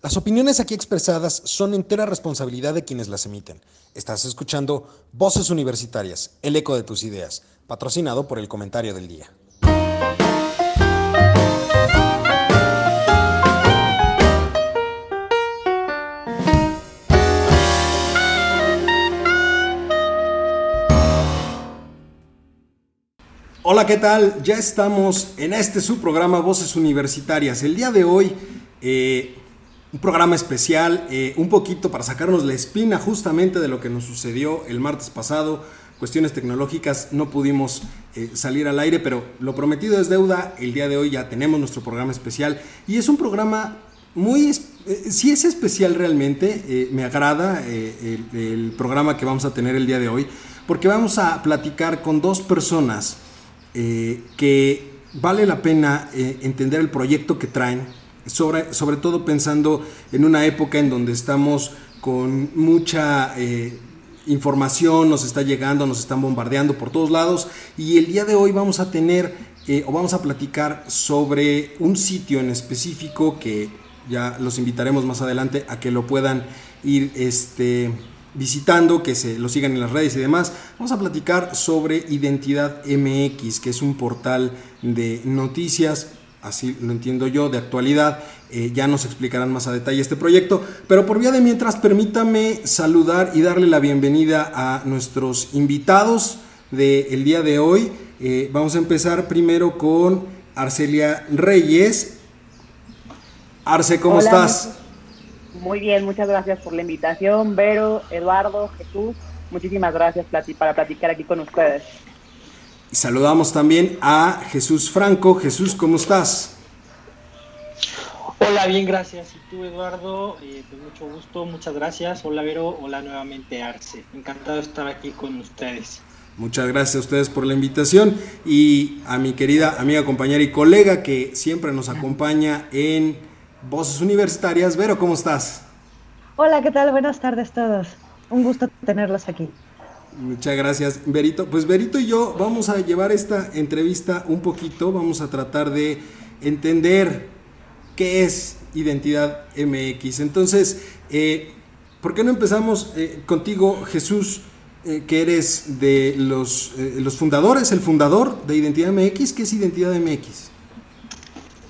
Las opiniones aquí expresadas son entera responsabilidad de quienes las emiten. Estás escuchando Voces Universitarias, el eco de tus ideas, patrocinado por el comentario del día. Hola, ¿qué tal? Ya estamos en este su programa Voces Universitarias. El día de hoy eh, un programa especial, eh, un poquito para sacarnos la espina justamente de lo que nos sucedió el martes pasado. Cuestiones tecnológicas, no pudimos eh, salir al aire, pero lo prometido es deuda. El día de hoy ya tenemos nuestro programa especial y es un programa muy, eh, si es especial realmente, me agrada el, programa que vamos a tener el día de hoy, porque vamos a platicar con dos personas que vale la pena entender el proyecto que traen, sobre, todo pensando en una época en donde estamos con mucha eh, información, nos está llegando, nos están bombardeando por todos lados y el día de hoy vamos a tener eh, o vamos a platicar sobre un sitio en específico que ya los invitaremos más adelante a que lo puedan ir este, visitando, que se lo sigan en las redes y demás. Vamos a platicar sobre Identidad MX, que es un portal de noticias así lo entiendo yo, de actualidad. Eh, ya nos explicarán más a detalle este proyecto. Pero por vía de mientras, permítame saludar y darle la bienvenida a nuestros invitados del día de hoy. Eh, vamos a empezar primero con Arcelia Reyes. Arce, ¿cómo estás? Muy bien, muchas gracias por la invitación. Vero, Eduardo, Jesús, muchísimas gracias para platicar aquí con ustedes. Y saludamos también a Jesús Franco. Jesús, ¿cómo estás? Hola, bien, gracias. Y tú, Eduardo, eh, pues mucho gusto, muchas gracias. Hola, Vero, hola nuevamente, Arce. Encantado de estar aquí con ustedes. Muchas gracias a ustedes por la invitación y a mi querida amiga, compañera y colega que siempre nos acompaña en Voces Universitarias. Vero, ¿cómo estás? Hola, ¿qué tal? Buenas tardes todos. Un gusto tenerlos aquí. Muchas gracias, Berito. Pues Berito y yo vamos a llevar esta entrevista un poquito, vamos a tratar de entender qué es Identidad MX. Entonces, eh, ¿por qué no empezamos eh, contigo, Jesús, eh, que eres de los, los fundadores, el fundador de Identidad MX? ¿Qué es Identidad MX?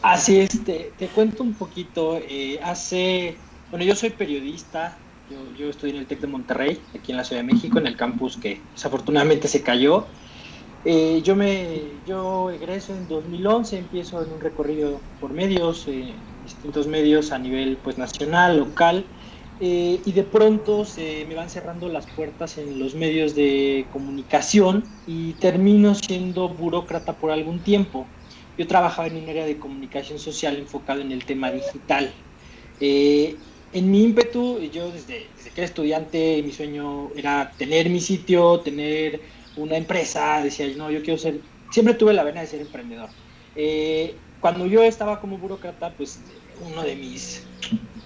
Así es, te, te cuento un poquito. hace, bueno, yo soy periodista, yo, estoy en el TEC de Monterrey, aquí en la Ciudad de México, en el campus que desafortunadamente se cayó. Eh, yo, me, yo egreso en 2011, empiezo en un recorrido por medios, eh, distintos medios a nivel pues, nacional, local, eh, y de pronto se me van cerrando las puertas en los medios de comunicación y termino siendo burócrata por algún tiempo. Yo trabajaba en un área de comunicación social enfocado en el tema digital en mi ímpetu, yo desde, que era estudiante, mi sueño era tener mi sitio, tener una empresa, decía, no, yo quiero ser, siempre tuve la vena de ser emprendedor. Eh, cuando yo estaba como burócrata, pues uno de mis,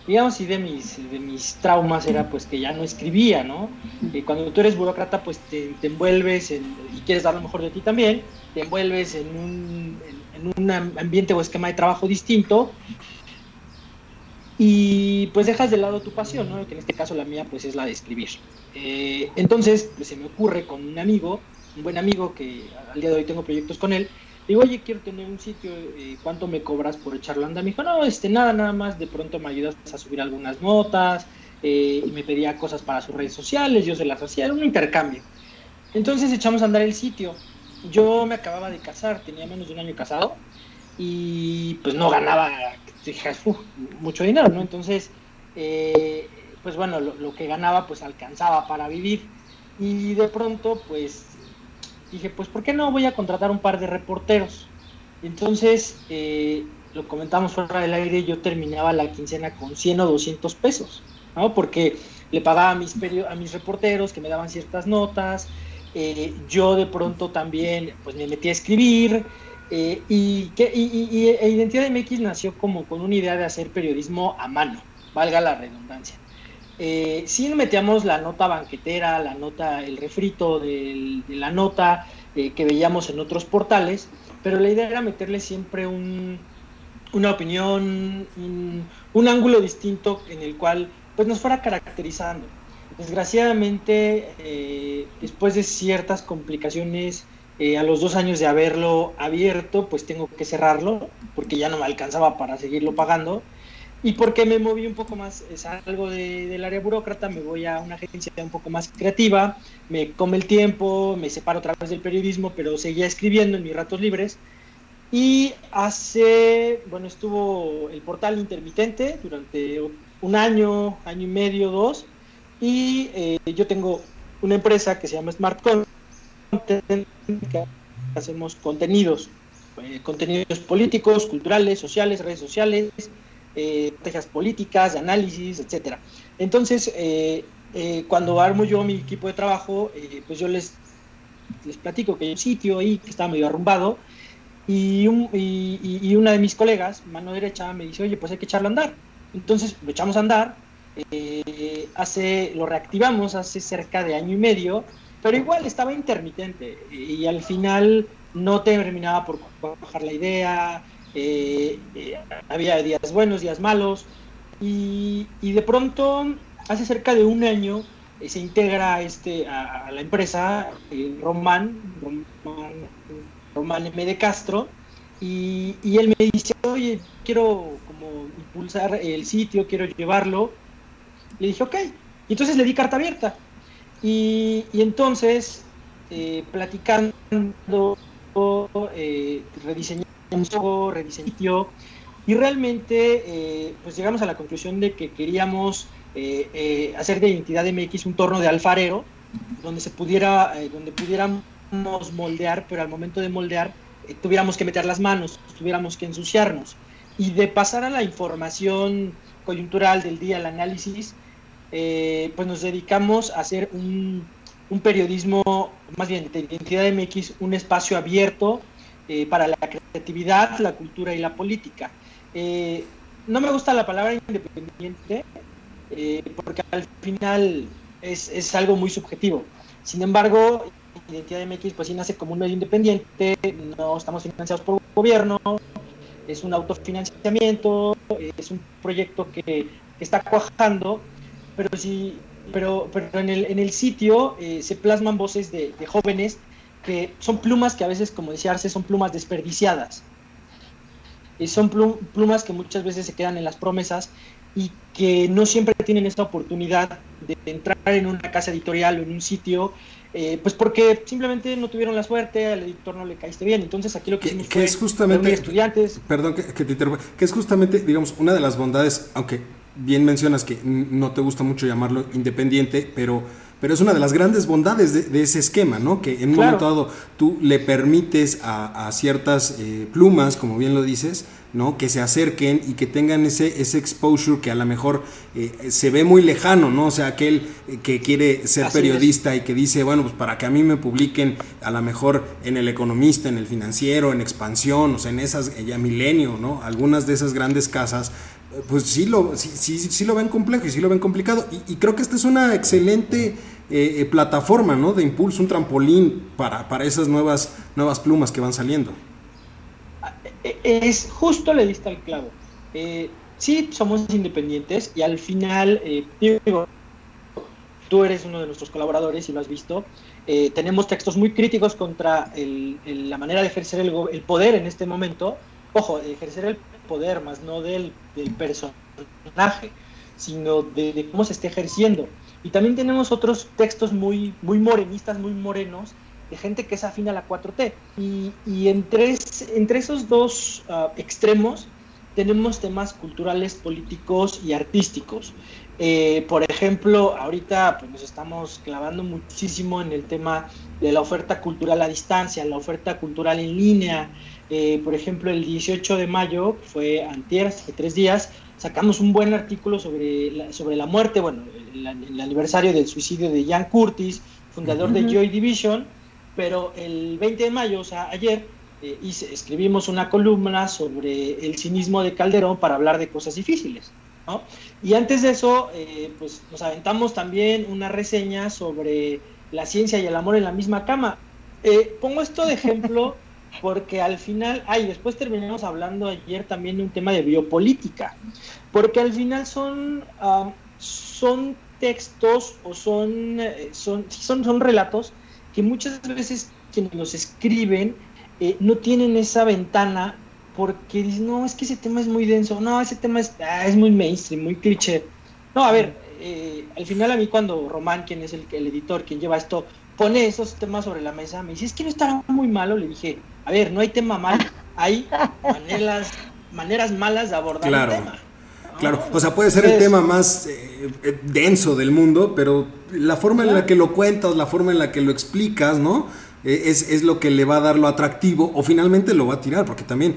digamos, y de mis, de mis traumas era pues que ya no escribía, ¿no? Y cuando tú eres burócrata, pues te, envuelves y quieres dar lo mejor de ti también, te envuelves en un, en un ambiente o esquema de trabajo distinto y pues dejas de lado tu pasión, ¿no? que en este caso la mía pues es la de escribir. Eh, entonces pues, se me ocurre con un amigo, un buen amigo que al día de hoy tengo proyectos con él, digo, oye, quiero tener un sitio, eh, ¿cuánto me cobras por echarlo anda? Me dijo, no, este, nada, nada más, de pronto me ayudas a subir algunas notas eh, y me pedía cosas para sus redes sociales, yo se las hacía, era un intercambio. Entonces echamos a andar el sitio. Yo me acababa de casar, tenía menos de un año casado y pues no ganaba dije, mucho dinero, ¿no? Entonces, eh, pues bueno, lo, que ganaba pues alcanzaba para vivir. Y de pronto, pues dije, pues ¿por qué no voy a contratar un par de reporteros? Entonces, eh, lo comentamos fuera del aire, yo terminaba la quincena con 100 o 200 pesos, ¿no? Porque le pagaba a mis, a mis reporteros que me daban ciertas notas, eh, yo de pronto también pues me metí a escribir, eh, y, que, y, e Identidad MX nació como con una idea de hacer periodismo a mano, valga la redundancia. Eh, sí metíamos la nota banquetera, la nota, el refrito de la nota eh, que veíamos en otros portales, pero la idea era meterle siempre un, una opinión, un, ángulo distinto en el cual pues nos fuera caracterizando. Desgraciadamente, eh, después de ciertas complicaciones, eh, a los dos años de haberlo abierto, pues tengo que cerrarlo, porque ya no me alcanzaba para seguirlo pagando. Y porque me moví un poco más, salgo de, del área burócrata, me voy a una agencia un poco más creativa, me come el tiempo, me separo otra vez del periodismo, pero seguía escribiendo en mis ratos libres. Y hace, bueno, estuvo el portal intermitente durante un año, año y medio, dos. Y eh, yo tengo una empresa que se llama Smart Content, hacemos contenidos, eh, contenidos políticos, culturales, sociales, redes sociales, eh, estrategias políticas, análisis, etcétera. Entonces, eh, eh, cuando armo yo mi equipo de trabajo, pues yo les, les platico que hay un sitio ahí que está medio arrumbado y, y, una de mis colegas, mano derecha, me dice, oye, pues hay que echarlo a andar. Entonces lo echamos a andar, hace, lo reactivamos hace cerca de año y medio, pero igual estaba intermitente y al final no terminaba por bajar la idea, eh, eh, había días buenos, días malos, y, de pronto, hace cerca de un año, eh, se integra este, a, la empresa Román, Román, Román M. de Castro, y, él me dice, oye, quiero como impulsar el sitio, quiero llevarlo. Le dije, ok. Y entonces le di carta abierta. Y, entonces, platicando, eh, rediseñó, rediseñó y realmente eh, pues llegamos a la conclusión de que queríamos eh, eh, hacer de Identidad MX un torno de alfarero donde se pudiera, donde pudiéramos moldear, pero al momento de moldear tuviéramos que meter las manos, tuviéramos que ensuciarnos. Y de pasar a la información coyuntural del día, el análisis, pues nos dedicamos a hacer un, un periodismo, más bien de Identidad MX, un espacio abierto eh, para la creatividad, la cultura y la política. Eh, no me gusta la palabra independiente eh, porque al final es, es, algo muy subjetivo. Sin embargo, Identidad MX pues sí nace como un medio independiente, no estamos financiados por gobierno, es un autofinanciamiento, es un proyecto que, que está cuajando, pero sí, pero, pero en, el, en el sitio se plasman voces de, de jóvenes que son plumas que a veces, como decía Arce, son plumas desperdiciadas. Y son plumas que muchas veces se quedan en las promesas y que no siempre tienen esta oportunidad de entrar en una casa editorial o en un sitio, eh, pues porque simplemente no tuvieron la suerte, al editor no le caíste bien. Entonces aquí lo que, hicimos fue es justamente, estudiantes. Perdón que, te interrumpa, que es justamente, digamos, una de las bondades, aunque bien mencionas que no te gusta mucho llamarlo independiente, pero pero es una de las grandes bondades de, ese esquema, ¿no? Que en un momento dado tú le permites a, ciertas eh, plumas, como bien lo dices, ¿no? Que se acerquen y que tengan ese, ese exposure que a lo mejor eh, se ve muy lejano, ¿no? O sea, aquel eh, que quiere ser periodista y que dice, bueno, pues para que a mí me publiquen a lo mejor en El Economista, en El Financiero, en Expansión, o sea, en esas, ya Milenio, ¿no? Algunas de esas grandes casas, pues sí lo, sí, sí, sí lo ven complejo y sí lo ven complicado. Y, creo que esta es una excelente eh, eh, plataforma ¿no? de impulso, un trampolín para, para esas nuevas, nuevas plumas que van saliendo. Es justo le diste al clavo. Eh, sí, somos independientes y al final, digo, tú eres uno de nuestros colaboradores y lo has visto. tenemos textos muy críticos contra la manera de ejercer el, el poder en este momento. Ojo, ejercer el poder, más no del, personaje, sino de, cómo se está ejerciendo. Y también tenemos otros textos muy, muy morenistas, muy morenos, de gente que es afín a la 4T. Y, y entre, entre esos dos ah, extremos tenemos temas culturales, políticos y artísticos. Eh, por ejemplo, ahorita pues, nos estamos clavando muchísimo en el tema de la oferta cultural a distancia, la oferta cultural en línea, eh, por ejemplo, el 18 de mayo, fue antier, hace tres días, sacamos un buen artículo sobre la, sobre la muerte, bueno, el, aniversario del suicidio de Jan Curtis, fundador de Joy Division, pero el 20 de mayo, o sea, ayer, eh, escribimos una columna sobre el cinismo de Calderón para hablar de cosas difíciles. ¿No? Y antes de eso, eh, pues nos aventamos también una reseña sobre la ciencia y el amor en la misma cama. pongo esto de ejemplo porque al final, ay, después terminamos hablando ayer también de un tema de biopolítica, porque al final son, son textos o son, eh, son, son, son relatos que muchas veces quienes los escriben eh, no tienen esa ventana porque dicen, no, es que ese tema es muy denso, no, ese tema es, ah, es muy mainstream, muy cliché. No, a ver, eh, al final a mí cuando Román, quien es el, el editor, quien lleva esto, pone esos temas sobre la mesa, me dice, es que no estará muy malo, le dije, a ver, no hay tema mal, hay maneras, maneras malas de abordar el tema. Claro, o sea, puede ser el tema más eh, eh, denso del mundo, pero la forma en la que lo cuentas, la forma en la que lo explicas, ¿no? Eh, es, es, lo que le va a dar lo atractivo o finalmente lo va a tirar, porque también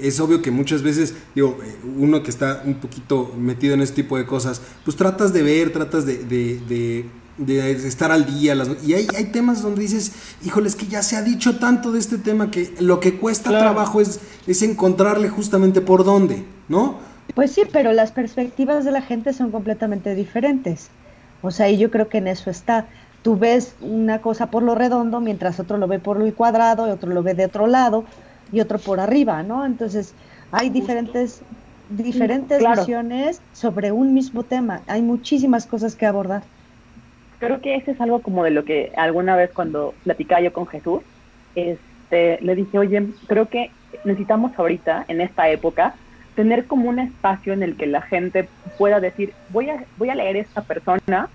es obvio que muchas veces, digo, uno que está un poquito metido en este tipo de cosas, pues tratas de ver, tratas de, de, de, estar al día, y hay, hay, temas donde dices, híjole, es que ya se ha dicho tanto de este tema que lo que cuesta trabajo es, es encontrarle justamente por dónde, ¿no? Pues sí, pero las perspectivas de la gente son completamente diferentes. O sea, y yo creo que en eso está. Tú ves una cosa por lo redondo, mientras otro lo ve por lo cuadrado, y otro lo ve de otro lado, y otro por arriba, ¿no? Entonces, hay diferentes, diferentes visiones sobre un mismo tema. Hay muchísimas cosas que abordar. Creo que eso es algo como de lo que alguna vez cuando platicaba yo con Jesús, este, le dije, oye, creo que necesitamos ahorita, en esta época, tener como un espacio en el que la gente pueda decir, voy a, voy a leer esta persona,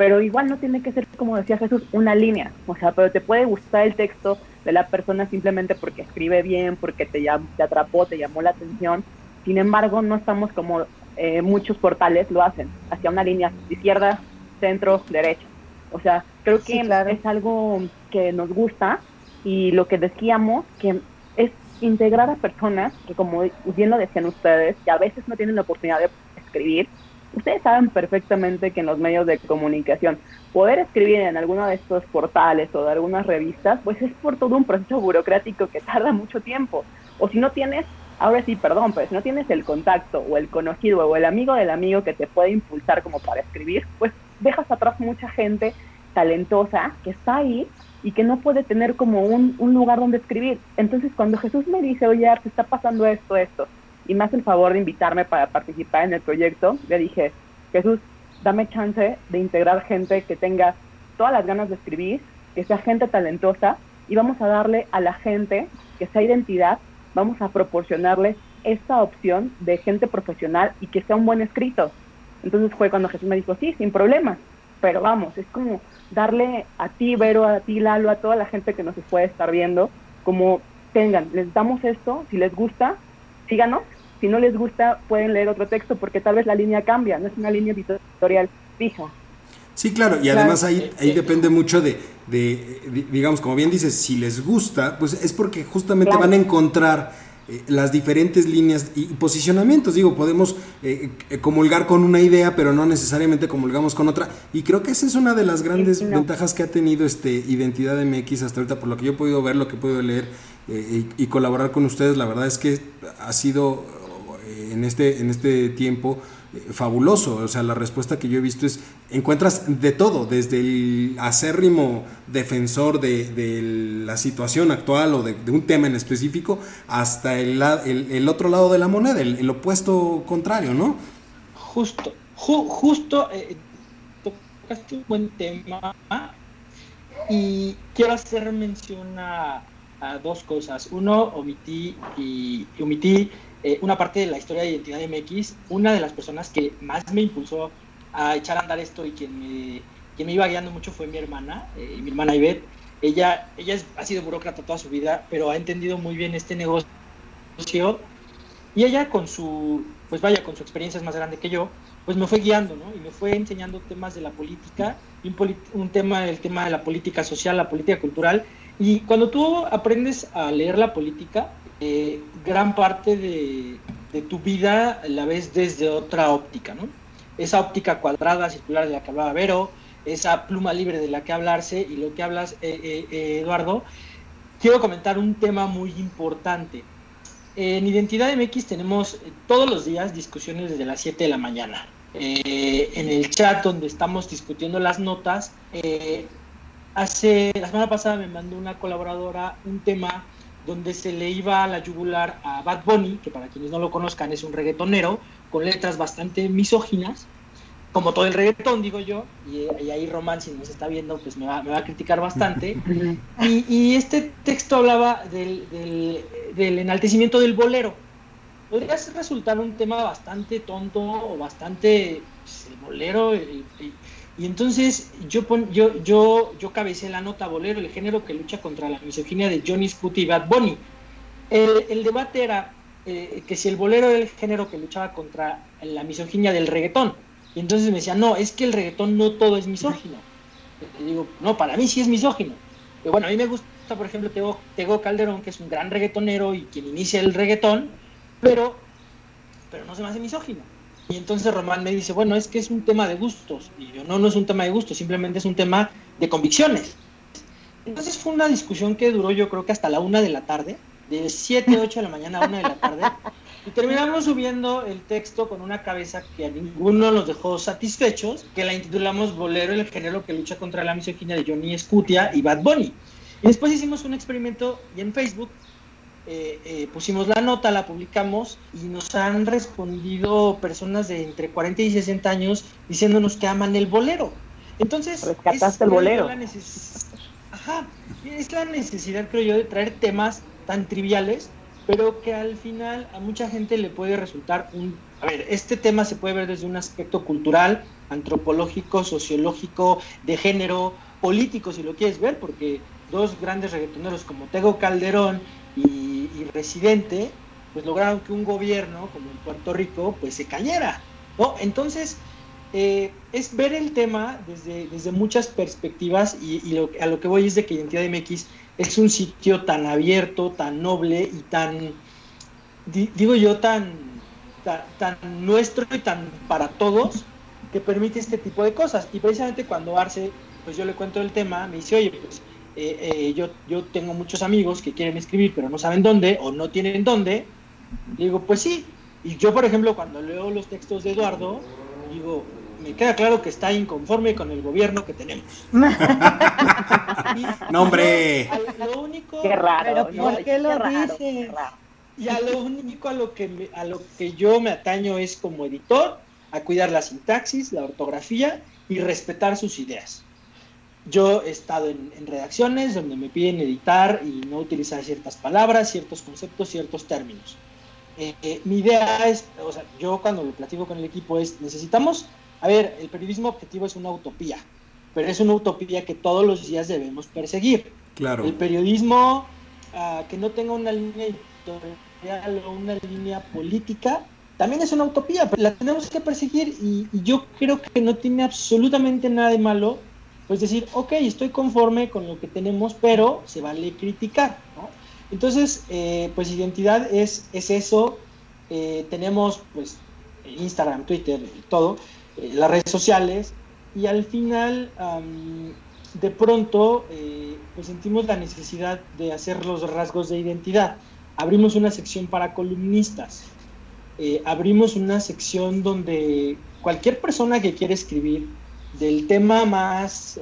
pero igual no tiene que ser, como decía Jesús, una línea. O sea, pero te puede gustar el texto de la persona simplemente porque escribe bien, porque te, te atrapó, te llamó la atención. Sin embargo, no estamos como eh, muchos portales lo hacen, hacia una línea izquierda, centro, derecha. O sea, creo que es algo que nos gusta y lo que decíamos, que es integrar a personas que, como bien lo decían ustedes, que a veces no tienen la oportunidad de escribir. Ustedes saben perfectamente que en los medios de comunicación poder escribir en alguno de estos portales o de algunas revistas, pues es por todo un proceso burocrático que tarda mucho tiempo. O si no tienes, ahora sí, perdón, pero si no tienes el contacto o el conocido o el amigo del amigo que te puede impulsar como para escribir, pues dejas atrás mucha gente talentosa que está ahí y que no puede tener como un, un lugar donde escribir. Entonces cuando Jesús me dice, oye, te está pasando esto, esto, y me hace el favor de invitarme para participar en el proyecto, le dije, Jesús, dame chance de integrar gente que tenga todas las ganas de escribir, que sea gente talentosa, y vamos a darle a la gente que sea identidad, vamos a proporcionarle esta opción de gente profesional y que sea un buen escrito. Entonces fue cuando Jesús me dijo, sí, sin problema, pero vamos, es como darle a ti, Vero, a ti, Lalo, a toda la gente que nos puede estar viendo, como tengan, les damos esto, si les gusta, síganos, si no les gusta, pueden leer otro texto porque tal vez la línea cambia, no es una línea editorial fija. Sí, claro, y además ahí, ahí depende mucho de, de, digamos, como bien dices, si les gusta, pues es porque justamente van a encontrar eh, las diferentes líneas y posicionamientos. Digo, podemos eh, eh, comulgar con una idea, pero no necesariamente comulgamos con otra. Y creo que esa es una de las grandes ventajas que ha tenido este Identidad MX hasta ahorita, por lo que yo he podido ver, lo que he podido leer y, colaborar con ustedes. La verdad es que ha sido en este, en este tiempo fabuloso. O sea, la respuesta que yo he visto es, encuentras de todo, desde el acérrimo defensor de, la situación actual o de, un tema en específico, hasta el, el, otro lado de la moneda, el, opuesto contrario, ¿no? Justo, justo, eh, tocaste un buen tema y quiero hacer mención a, dos cosas. Uno, omití y omití eh, una parte de la historia de Identidad MX, una de las personas que más me impulsó a echar a andar esto y quien me, quien me iba guiando mucho fue mi hermana, eh, mi hermana Ivette. Ella, ella ha sido burócrata toda su vida, pero ha entendido muy bien este negocio. Y ella con su, pues vaya, con su experiencia es más grande que yo, pues me fue guiando, ¿no? Y me fue enseñando temas de la política, un, un tema, el tema de la política social, la política cultural. Y cuando tú aprendes a leer la política, eh, gran parte de, tu vida la ves desde otra óptica, ¿no? Esa óptica cuadrada, circular de la que hablaba Vero, esa pluma libre de la que hablarse y lo que hablas, eh, eh, Eduardo, quiero comentar un tema muy importante. En Identidad MX tenemos todos los días discusiones desde las 7 de la mañana. en el chat donde estamos discutiendo las notas, hace la semana pasada me mandó una colaboradora un tema donde se le iba a la yugular a Bad Bunny, que para quienes no lo conozcan es un reggaetonero, con letras bastante misóginas, como todo el reggaetón, digo yo, y, ahí Román, si nos está viendo, pues me va, a criticar bastante. Y, este texto hablaba del, enaltecimiento del bolero. Podría resultar un tema bastante tonto o bastante pues, el bolero. Y entonces yo, yo, yo, yo cabecé la nota bolero, el género que lucha contra la misoginia de Johnny Scooty y Bad Bunny. El, debate era eh, que si el bolero era el género que luchaba contra la misoginia del reggaetón y entonces me decía, no, es que el reggaetón no todo es misógino. Y digo, no, para mí sí es misógino. Y bueno, a mí me gusta, por ejemplo, Tego, Tego Calderón, que es un gran reggaetonero y quien inicia el reggaetón, pero, pero no se me hace misógino. Y entonces Román me dice, bueno, es que es un tema de gustos. Y yo, no, no es un tema de gustos, simplemente es un tema de convicciones. Entonces fue una discusión que duró yo creo que hasta la una de la tarde, de 7, 8 de la mañana a una de la tarde. Y terminamos subiendo el texto con una cabeza que a ninguno nos dejó satisfechos, que la intitulamos Bolero, el género que lucha contra la misoginia de Johnny Scutia y Bad Bunny. Y después hicimos un experimento y en Facebook eh, eh, pusimos la nota, la publicamos y nos han respondido personas de entre 40 y 60 años diciéndonos que aman el bolero. Entonces, rescataste el bolero. Ajá, es la necesidad, creo yo, de traer temas tan triviales pero que al final a mucha gente le puede resultar un... A ver, este tema se puede ver desde un aspecto cultural, antropológico, sociológico, de género, político, si lo quieres ver, porque dos grandes reggaetoneros como Tego Calderón y, Residente, pues lograron que un gobierno como en Puerto Rico, pues se cayera, ¿no? Entonces, eh, es ver el tema desde, desde muchas perspectivas y, y lo, a lo que voy es de que Identidad MX es un sitio tan abierto, tan noble y tan, digo yo, tan, tan, nuestro y tan para todos, que permite este tipo de cosas. Y precisamente cuando Arce, pues yo le cuento el tema, me dice, oye, pues eh, eh, yo, yo tengo muchos amigos que quieren escribir, pero no saben dónde o no tienen dónde. digo, pues sí. Y yo, por ejemplo, cuando leo los textos de Eduardo, digo, me queda claro que está inconforme con el gobierno que tenemos. no, hombre. lo único, qué raro. ¿por qué lo dice? Y a lo único a lo que a lo que yo me ataño es como editor a cuidar la sintaxis, la ortografía y respetar sus ideas. Yo he estado en, redacciones donde me piden editar y no utilizar ciertas palabras, ciertos conceptos, ciertos términos. Eh, eh, mi idea es, o sea, yo cuando lo platico con el equipo es, necesitamos a ver, el periodismo objetivo es una utopía, pero es una utopía que todos los días debemos perseguir. Claro. El periodismo ah, que no tenga una línea editorial o una línea política también es una utopía, pero la tenemos que perseguir y, yo creo que no tiene absolutamente nada de malo pues decir, ok, estoy conforme con lo que tenemos, pero se vale criticar. Entonces, eh, pues identidad es, es eso, eh, tenemos pues Instagram, Twitter, todo, eh, las redes sociales y al final de pronto pues sentimos la necesidad de hacer los rasgos de identidad. Abrimos una sección para columnistas, abrimos una sección donde cualquier persona que quiera escribir del tema más,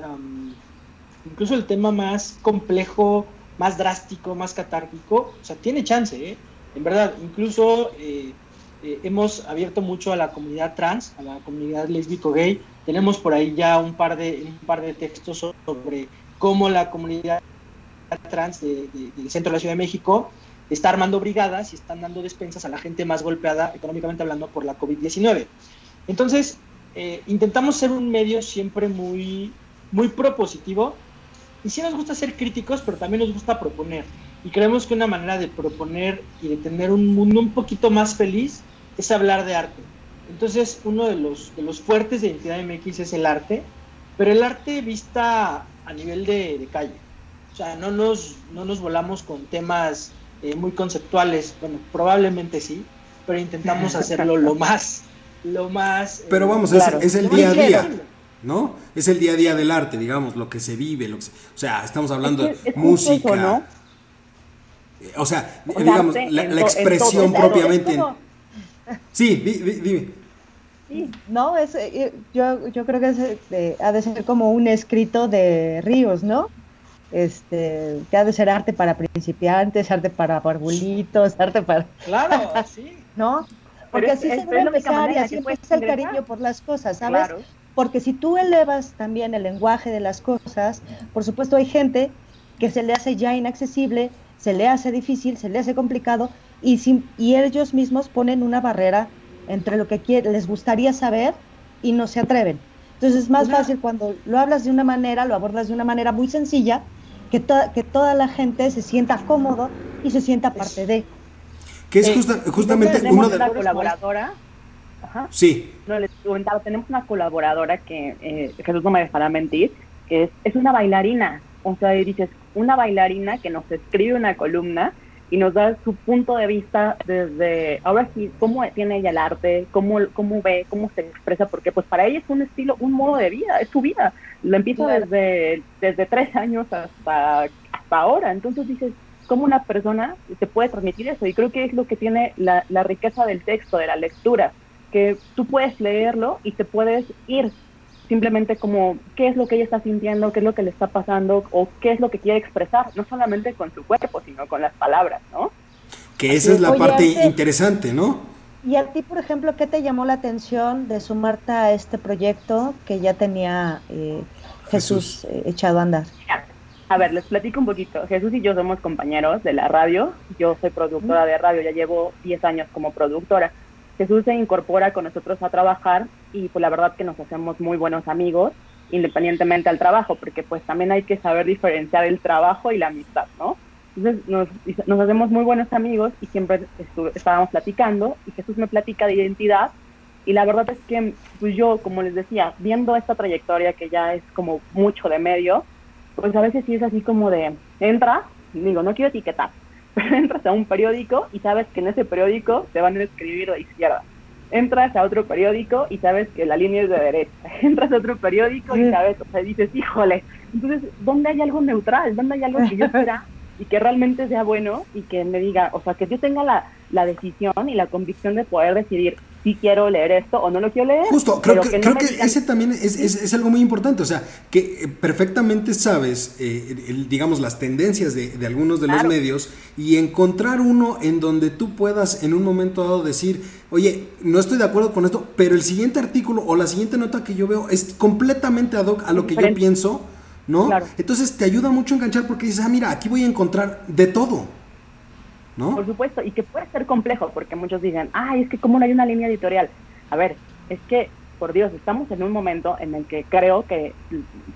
incluso el tema más complejo, más drástico, más catártico, o sea, tiene chance, en verdad, incluso eh, hemos abierto mucho a la comunidad trans, a la comunidad lésbico gay. Tenemos por ahí ya un par de, un par de textos sobre cómo la comunidad trans del centro de la Ciudad de México está armando brigadas y están dando despensas a la gente más golpeada económicamente hablando por la COVID-19. Entonces, eh, intentamos ser un medio siempre muy, muy propositivo y sí nos gusta ser críticos, pero también nos gusta proponer. Y creemos que una manera de proponer y de tener un mundo un poquito más feliz es hablar de arte. Entonces, uno de los, de los fuertes de Identidad MX es el arte, pero el arte vista a nivel de, calle. O sea, no nos, no nos volamos con temas eh, muy conceptuales. Bueno, probablemente sí, pero intentamos hacerlo lo más, lo más. pero eh, vamos, es, el día a día. ¿No? Es el día a día del arte, digamos, lo que se vive, lo o sea, estamos hablando de música, ¿no? O sea, digamos, la, expresión propiamente. Sí, dime. Sí, no, es, eh, yo, yo creo que es, eh, ha de ser como un escrito de Ríos, ¿no? este, que ha de ser arte para principiantes, arte para barbulitos, arte para... Claro, sí. ¿No? Porque así se debe empezar y así empieza el cariño por las cosas, ¿sabes? Porque si tú elevas también el lenguaje de las cosas, por supuesto hay gente que se le hace ya inaccesible, se le hace difícil, se le hace complicado y, y ellos mismos ponen una barrera entre lo que les gustaría saber y no se atreven. Entonces es más fácil cuando lo hablas de una manera, lo abordas de una manera muy sencilla, que, que toda la gente se sienta cómodo y se sienta parte de. Que es justamente una de una colaboradora. Ajá. Sí. No, les comentaba, tenemos una colaboradora que eh, Jesús no me dejará mentir, que es, es una bailarina. O sea, dices, una bailarina que nos escribe una columna y nos da su punto de vista desde, ahora sí, cómo tiene ella el arte, cómo, cómo ve, cómo se expresa, porque pues para ella es un estilo, un modo de vida, es su vida. Lo empieza desde, desde tres años hasta, hasta ahora. Entonces dices, ¿cómo una persona se puede transmitir eso? Y creo que es lo que tiene la, la riqueza del texto, de la lectura, que tú puedes leerlo y te puedes ir simplemente como qué es lo que ella está sintiendo, qué es lo que le está pasando o qué es lo que quiere expresar, no solamente con su cuerpo, sino con las palabras, ¿no? Que esa es la parte interesante, ¿no? Y a ti, por ejemplo, ¿qué te llamó la atención de sumarte a este proyecto que ya tenía eh, Jesús, eh, echado a andar? A ver, les platico un poquito. Jesús y yo somos compañeros de la radio. Yo soy productora de radio, ya llevo 10 años como productora. Jesús se incorpora con nosotros a trabajar y pues la verdad que nos hacemos muy buenos amigos independientemente al trabajo, porque pues también hay que saber diferenciar el trabajo y la amistad, ¿no? Entonces nos, nos hacemos muy buenos amigos y siempre estábamos platicando y Jesús me platica de identidad y la verdad es que pues yo, como les decía, viendo esta trayectoria que ya es como mucho de medio, pues a veces sí es así como de, entra, digo, no quiero etiquetar, pero entras a un periódico y sabes que en ese periódico te van a escribir de izquierda. Entras a otro periódico y sabes que la línea es de derecha. Entras a otro periódico y sabes, o sea, dices, híjole. Entonces, ¿dónde hay algo neutral? ¿Dónde hay algo que yo quiera y que realmente sea bueno y que me diga, o sea, que yo tenga la, la decisión y la convicción de poder decidir, si quiero leer esto o no lo quiero leer. Justo, creo que, creo que ese también es, es, algo muy importante, o sea, que eh, perfectamente sabes, eh, digamos, las tendencias de, de algunos de los medios y encontrar uno en donde tú puedas en un momento dado decir, oye, no estoy de acuerdo con esto, pero el siguiente artículo o la siguiente nota que yo veo es completamente ad hoc a lo que yo pienso, ¿no? Entonces te ayuda mucho a enganchar porque dices, ah, mira, aquí voy a encontrar de todo. Por supuesto, y que puede ser complejo, porque muchos dicen, ay, es que como no hay una línea editorial. A ver, es que, por Dios, estamos en un momento en el que creo que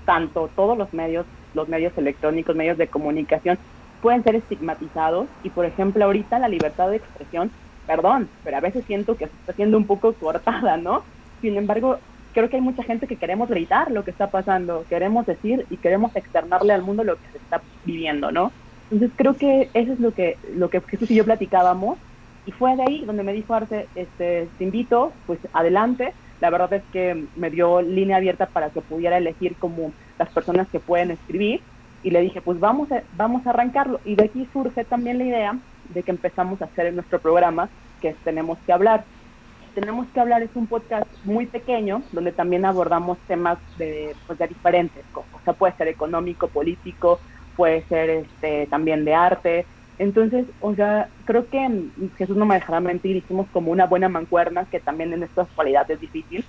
tanto todos los medios, los medios electrónicos, medios de comunicación, pueden ser estigmatizados y, por ejemplo, ahorita la libertad de expresión, perdón, pero a veces siento que se está siendo un poco cortada, ¿no? Sin embargo, creo que hay mucha gente que queremos gritar lo que está pasando, queremos decir y queremos externarle al mundo lo que se está viviendo, ¿no? Entonces creo que eso es lo que, lo que Jesús y yo platicábamos y fue de ahí donde me dijo Arce, este, te invito, pues adelante. La verdad es que me dio línea abierta para que pudiera elegir como las personas que pueden escribir y le dije, pues vamos a, vamos a arrancarlo. Y de aquí surge también la idea de que empezamos a hacer en nuestro programa, que Tenemos que hablar. Tenemos que hablar es un podcast muy pequeño, donde también abordamos temas de, pues, de diferentes, o sea, puede ser económico, político, puede ser este, también de arte. Entonces, o sea, creo que Jesús no me dejará mentir, hicimos como una buena mancuerna, que también en estas cualidades es difícil,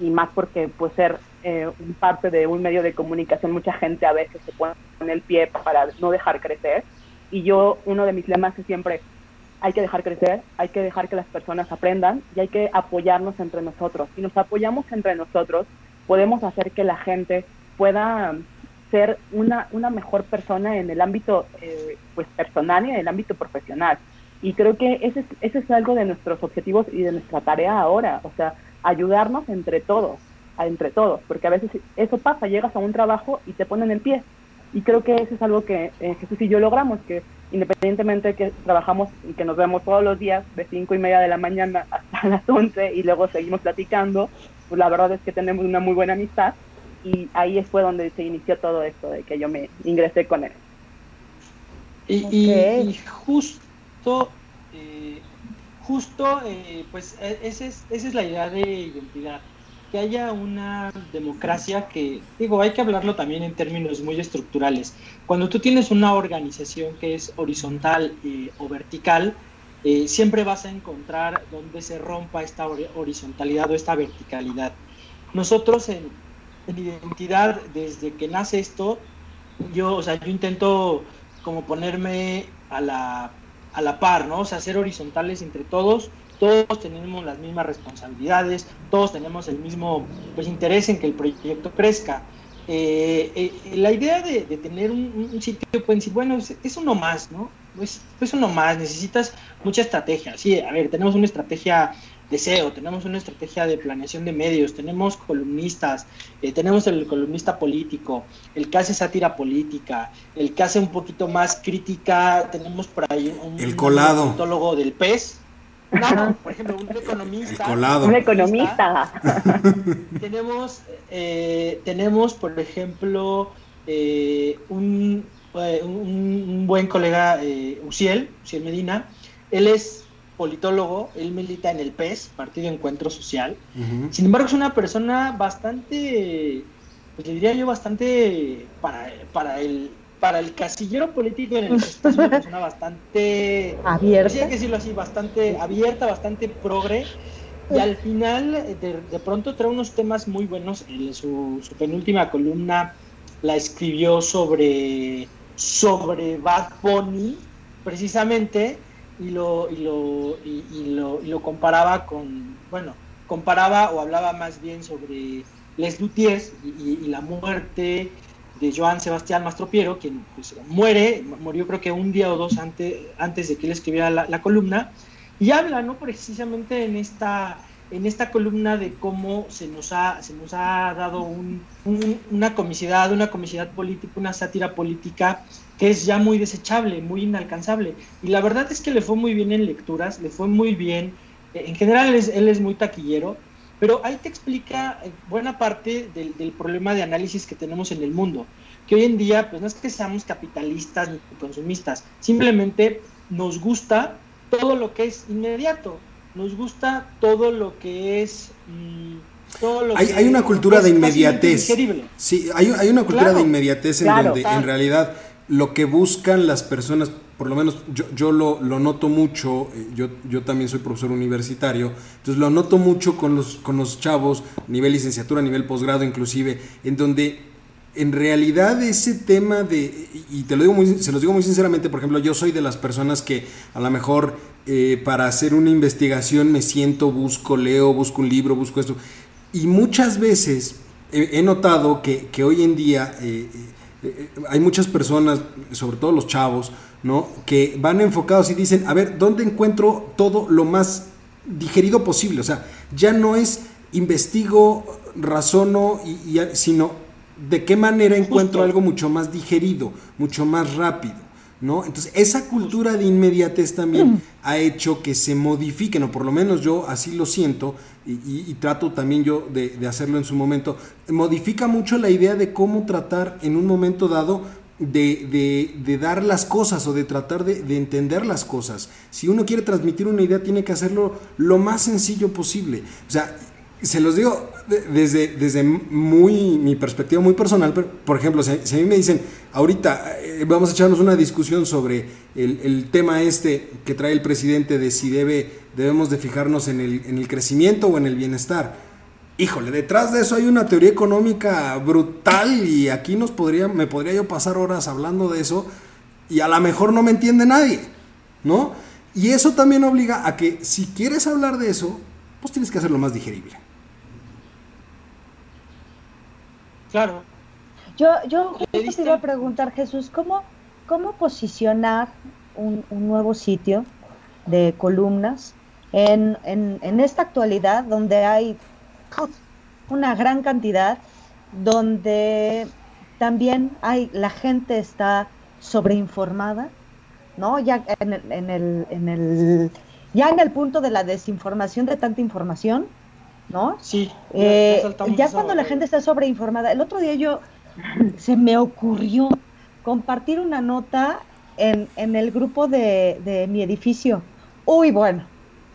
y más porque pues ser eh, parte de un medio de comunicación, mucha gente a veces se pone en el pie para no dejar crecer, y yo, uno de mis lemas es siempre, hay que dejar crecer, hay que dejar que las personas aprendan y hay que apoyarnos entre nosotros. Si nos apoyamos entre nosotros, podemos hacer que la gente pueda ser una, una mejor persona en el ámbito eh, pues personal y en el ámbito profesional. Y creo que ese es, ese es algo de nuestros objetivos y de nuestra tarea ahora, o sea, ayudarnos entre todos, entre todos, porque a veces eso pasa, llegas a un trabajo y te ponen el pie. Y creo que eso es algo que eh, Jesús y yo logramos, que independientemente de que trabajamos y que nos vemos todos los días de cinco y media de la mañana hasta las 11 y luego seguimos platicando, pues la verdad es que tenemos una muy buena amistad y ahí fue donde se inició todo esto de que yo me ingresé con él. Y, justo, eh, justo, eh, pues e, esa es, esa es la idea de identidad. Que haya una democracia que, digo, hay que hablarlo también en términos muy estructurales. Cuando tú tienes una organización que es horizontal eh, o vertical, eh, siempre vas a encontrar donde se rompa esta horizontalidad o esta verticalidad. Nosotros en, en identidad, desde que nace esto, yo, o sea, yo intento como ponerme a la, a la par, ¿no? O sea, ser horizontales entre todos, todos tenemos las mismas responsabilidades, todos tenemos el mismo pues, interés en que el proyecto crezca. Eh, eh, la idea de, tener un, sitio, pueden decir, bueno, es, uno más, ¿no? Es, es uno más, necesitas mucha estrategia. Sí, a ver, tenemos una estrategia deseo, tenemos una estrategia de planeación de medios, tenemos columnistas, eh, tenemos el columnista político, el que hace sátira política, el que hace un poquito más crítica, tenemos por ahí un, el colado. del pez. No, por ejemplo, un economista. Un economista. tenemos, eh, tenemos, por ejemplo, eh, un, un, buen colega, Uciel, Uciel Medina. Él es politólogo, él milita en el PES, Partido Encuentro Social. Sin embargo, es una persona bastante, pues le diría yo, bastante para, para el para el casillero político en el que es una persona bastante abierta, hay que decirlo así, bastante abierta, bastante progre. Y al final, de, pronto trae unos temas muy buenos. En su, su penúltima columna la escribió sobre, sobre Bad Bunny, precisamente, y lo, y lo, y, lo, y lo comparaba con, bueno, comparaba o hablaba más bien sobre Les Luthiers y, la muerte de Joan Sebastián Mastropiero, quien pues, muere, murió creo que un día o dos antes, antes de que él escribiera la, columna, y habla, ¿no? Precisamente en esta, en esta columna de cómo se nos ha, se nos ha dado una comicidad, una comicidad política, una sátira política que es ya muy desechable, muy inalcanzable. Y la verdad es que le fue muy bien en lecturas, le fue muy bien. En general él es muy taquillero, pero ahí te explica eh, buena parte del, del, problema de análisis que tenemos en el mundo. Que hoy en día, pues no es que seamos capitalistas ni consumistas, simplemente nos gusta todo lo que es inmediato, nos gusta todo lo que es... Mm, todo lo hay, que hay, una cultura de inmediatez. Sí, hay, hay, una cultura de inmediatez en donde en realidad lo que buscan las personas, por lo menos yo, yo lo, lo, noto mucho, eh, yo, yo también soy profesor universitario, entonces lo noto mucho con los, con los chavos, nivel licenciatura, nivel posgrado inclusive, en donde en realidad ese tema de, y te lo digo muy, se los digo muy sinceramente, por ejemplo, yo soy de las personas que a lo mejor eh, para hacer una investigación me siento, busco, leo, busco un libro, busco esto, y muchas veces he, notado que, que, hoy en día... Eh, hay muchas personas, sobre todo los chavos, ¿no? Que van enfocados y dicen, a ver, ¿dónde encuentro todo lo más digerido posible? O sea, ya no es investigo, razono, y, sino de qué manera encuentro algo mucho más digerido, mucho más rápido. ¿no? Entonces, esa cultura de inmediatez también mm. ha hecho que se modifiquen, o por lo menos yo así lo siento, y, trato también yo de, hacerlo en su momento, modifica mucho la idea de cómo tratar en un momento dado de, dar las cosas o de tratar de, de, entender las cosas. Si uno quiere transmitir una idea, tiene que hacerlo lo más sencillo posible. O sea, se los digo desde, desde muy, mi perspectiva muy personal, pero, por ejemplo, si, a mí me dicen, ahorita eh, vamos a echarnos una discusión sobre el, tema este que trae el presidente de si debe, debemos de fijarnos en el, en el crecimiento o en el bienestar. Híjole, detrás de eso hay una teoría económica brutal y aquí nos podría, me podría yo pasar horas hablando de eso y a lo mejor no me entiende nadie, ¿no? Y eso también obliga a que si quieres hablar de eso, pues tienes que hacerlo más digerible. Claro. Yo, yo te iba a preguntar, Jesús, ¿cómo, cómo posicionar un, nuevo sitio de columnas en, en, esta actualidad donde hay una gran cantidad, donde también hay la gente está sobreinformada, ¿no? Ya en el, en el, en el, ya en el punto de la desinformación de tanta información, ¿no? Sí. ya, eh, cuando la gente está sobreinformada, el otro día yo se me ocurrió compartir una nota en, en el grupo de, mi edificio. Uy, bueno,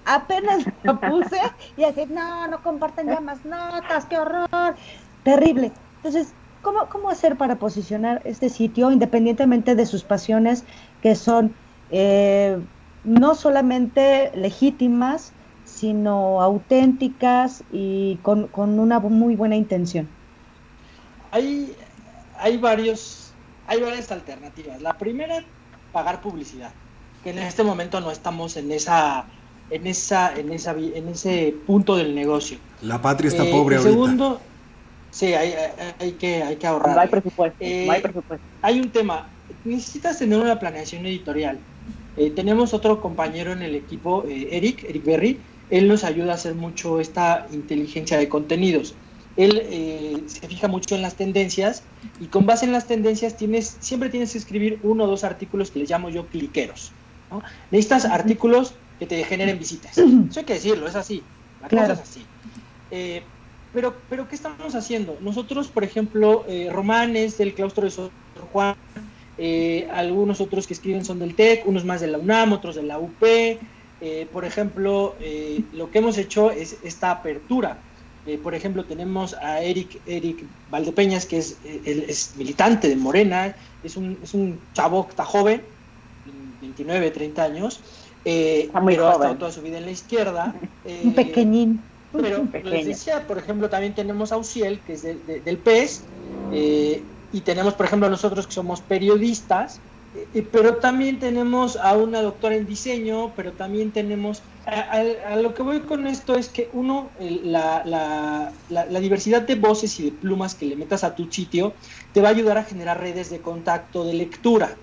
apenas lo puse y así, no, no comparten ya más notas, qué horror, terrible. Entonces, ¿cómo, cómo hacer para posicionar este sitio independientemente de sus pasiones que son eh, no solamente legítimas, sino auténticas y con, con una muy buena intención? Hay, hay, varios, hay varias alternativas. La primera, pagar publicidad, que en este momento no estamos en esa en esa en esa en ese punto del negocio. La patria está eh, pobre ahorita. Segundo, sí, hay, hay, que hay que ahorrar. No hay presupuesto, no hay eh, presupuesto. Hay un tema, necesitas tener una planeación editorial. Eh, tenemos otro compañero en el equipo, Eric, Eric Berry, él nos ayuda a hacer mucho esta inteligencia de contenidos. Él eh, se fija mucho en las tendencias y con base en las tendencias tienes, siempre tienes que escribir uno o dos artículos que les llamo yo cliqueros. Necesitas artículos que te generen visitas. Eso hay que decirlo, es así. La cosa es así. Eh, pero, pero, ¿qué estamos haciendo? Nosotros, por ejemplo, eh, Román es del claustro de Sor Juan, algunos otros que escriben son del TEC, unos más de la UNAM, otros de la UP, eh, por ejemplo, eh, lo que hemos hecho es esta apertura. Eh, por ejemplo, tenemos a Eric, Eric Valdepeñas, que es, es militante de Morena, es un, es un chavo que está joven, 29, 30 años, está muy pero ha estado toda su vida en la izquierda. un pequeñín. Pero les decía, por ejemplo, también tenemos a Uciel, que es del PES, y tenemos, por ejemplo, nosotros que somos periodistas, eh, pero también tenemos a una doctora en diseño, pero también tenemos, a, lo que voy con esto es que uno, la, la, la, diversidad de voces y de plumas que le metas a tu sitio te va a ayudar a generar redes de contacto, de lectura.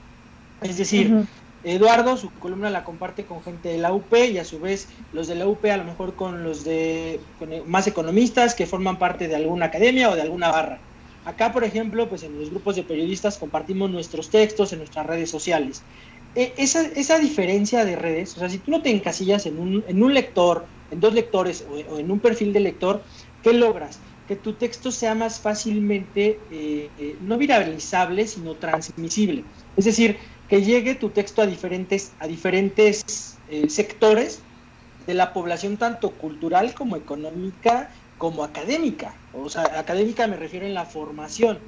Es decir, Eduardo su columna la comparte con gente de la UP y a su vez los de la UP a lo mejor con los de más economistas que forman parte de alguna academia o de alguna barra. Acá, por ejemplo, pues en los grupos de periodistas compartimos nuestros textos en nuestras redes sociales. E, esa, esa, diferencia de redes, o sea, si tú no te encasillas en un, en un lector, en dos lectores o, en un perfil de lector, ¿qué logras? Que tu texto sea más fácilmente, eh, eh, no viralizable, sino transmisible. Es decir, que llegue tu texto a diferentes, a diferentes eh, sectores de la población, tanto cultural como económica como académica. O sea, académica me refiero en la formación.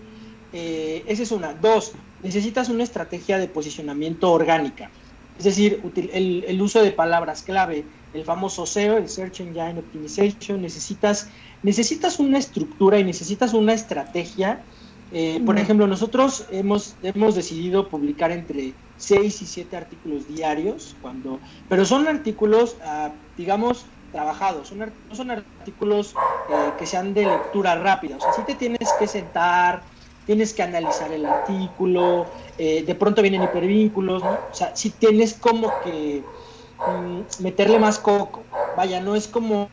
Eh, esa es una. Dos, necesitas una estrategia de posicionamiento orgánica. Es decir, el, uso de palabras clave, el famoso SEO, el Search Engine Optimization, necesitas, necesitas una estructura y necesitas una estrategia. Eh, por ejemplo, nosotros hemos, hemos decidido publicar entre 6 y 7 artículos diarios, cuando, pero son artículos, ah, digamos, trabajados, son, no son artículos eh, que sean de lectura rápida, o sea, sí te tienes que sentar, tienes que analizar el artículo, eh, de pronto vienen hipervínculos, ¿no? O sea, si tienes como que mm, meterle más coco, vaya, no es como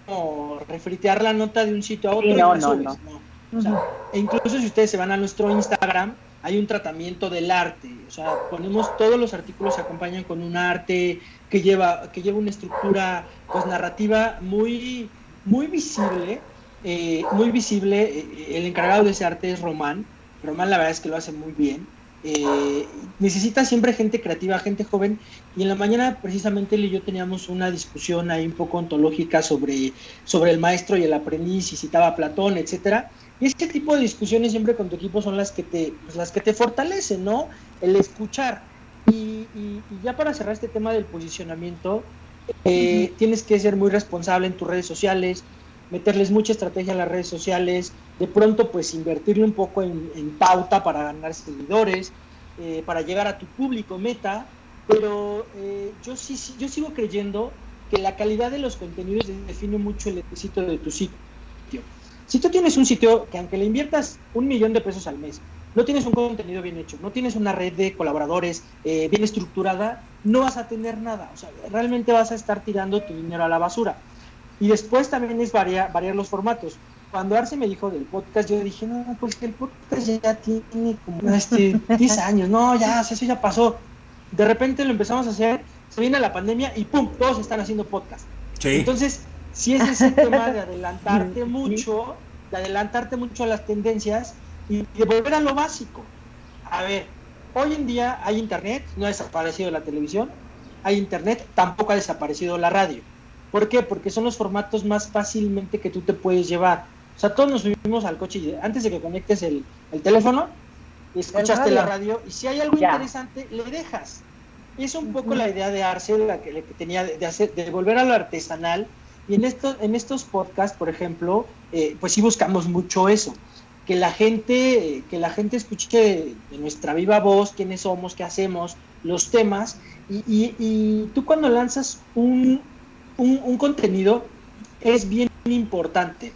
refritear la nota de un sitio a otro no, no, no. O sea, e incluso si ustedes se van a nuestro Instagram, hay un tratamiento del arte, o sea, ponemos todos los artículos se acompañan con un arte que lleva, que lleva una estructura pues narrativa muy, muy visible, eh, muy visible. Eh, el encargado de ese arte es Román. Román la verdad es que lo hace muy bien. Eh, necesita siempre gente creativa, gente joven. Y en la mañana precisamente él y yo teníamos una discusión ahí un poco ontológica sobre, sobre el maestro y el aprendiz, y citaba Platón, etcétera. Y este tipo de discusiones siempre con tu equipo son las que te, pues, las que te fortalecen, ¿no? El escuchar y, ya para cerrar este tema del posicionamiento, eh, tienes que ser muy responsable en tus redes sociales, meterles mucha estrategia a las redes sociales, de pronto pues invertirle un poco en, pauta para ganar seguidores, eh, para llegar a tu público meta, pero eh, yo, sí, yo sigo creyendo que la calidad de los contenidos define mucho el éxito de tu sitio. Si tú tienes un sitio que aunque le inviertas un millón de pesos al mes, no tienes un contenido bien hecho, no tienes una red de colaboradores eh, bien estructurada, no vas a tener nada. O sea, realmente vas a estar tirando tu dinero a la basura. Y después también es variar, variar los formatos. Cuando Arce me dijo del podcast, yo dije, no, pues que el podcast ya tiene como este, 10 años, no, ya, eso ya pasó. De repente lo empezamos a hacer, se viene la pandemia y ¡pum! Todos están haciendo podcast. Entonces, si es ese tema de adelantarte mucho, de adelantarte mucho a las tendencias, y de volver a lo básico. A ver, hoy en día hay internet, no ha desaparecido la televisión, hay internet, tampoco ha desaparecido la radio. ¿Por qué? Porque son los formatos más fácilmente que tú te puedes llevar. O sea, todos nos subimos al coche y antes de que conectes el, teléfono, escuchaste la radio y si hay algo interesante, le dejas. Es un poco la idea de Arce, la que, tenía de, hacer, de volver a lo artesanal. Y en, esto, en estos podcasts, por ejemplo, eh, pues sí buscamos mucho eso que la gente, que la gente escuche de nuestra viva voz quiénes somos, qué hacemos, los temas, y, tú cuando lanzas un, un, contenido es bien importante.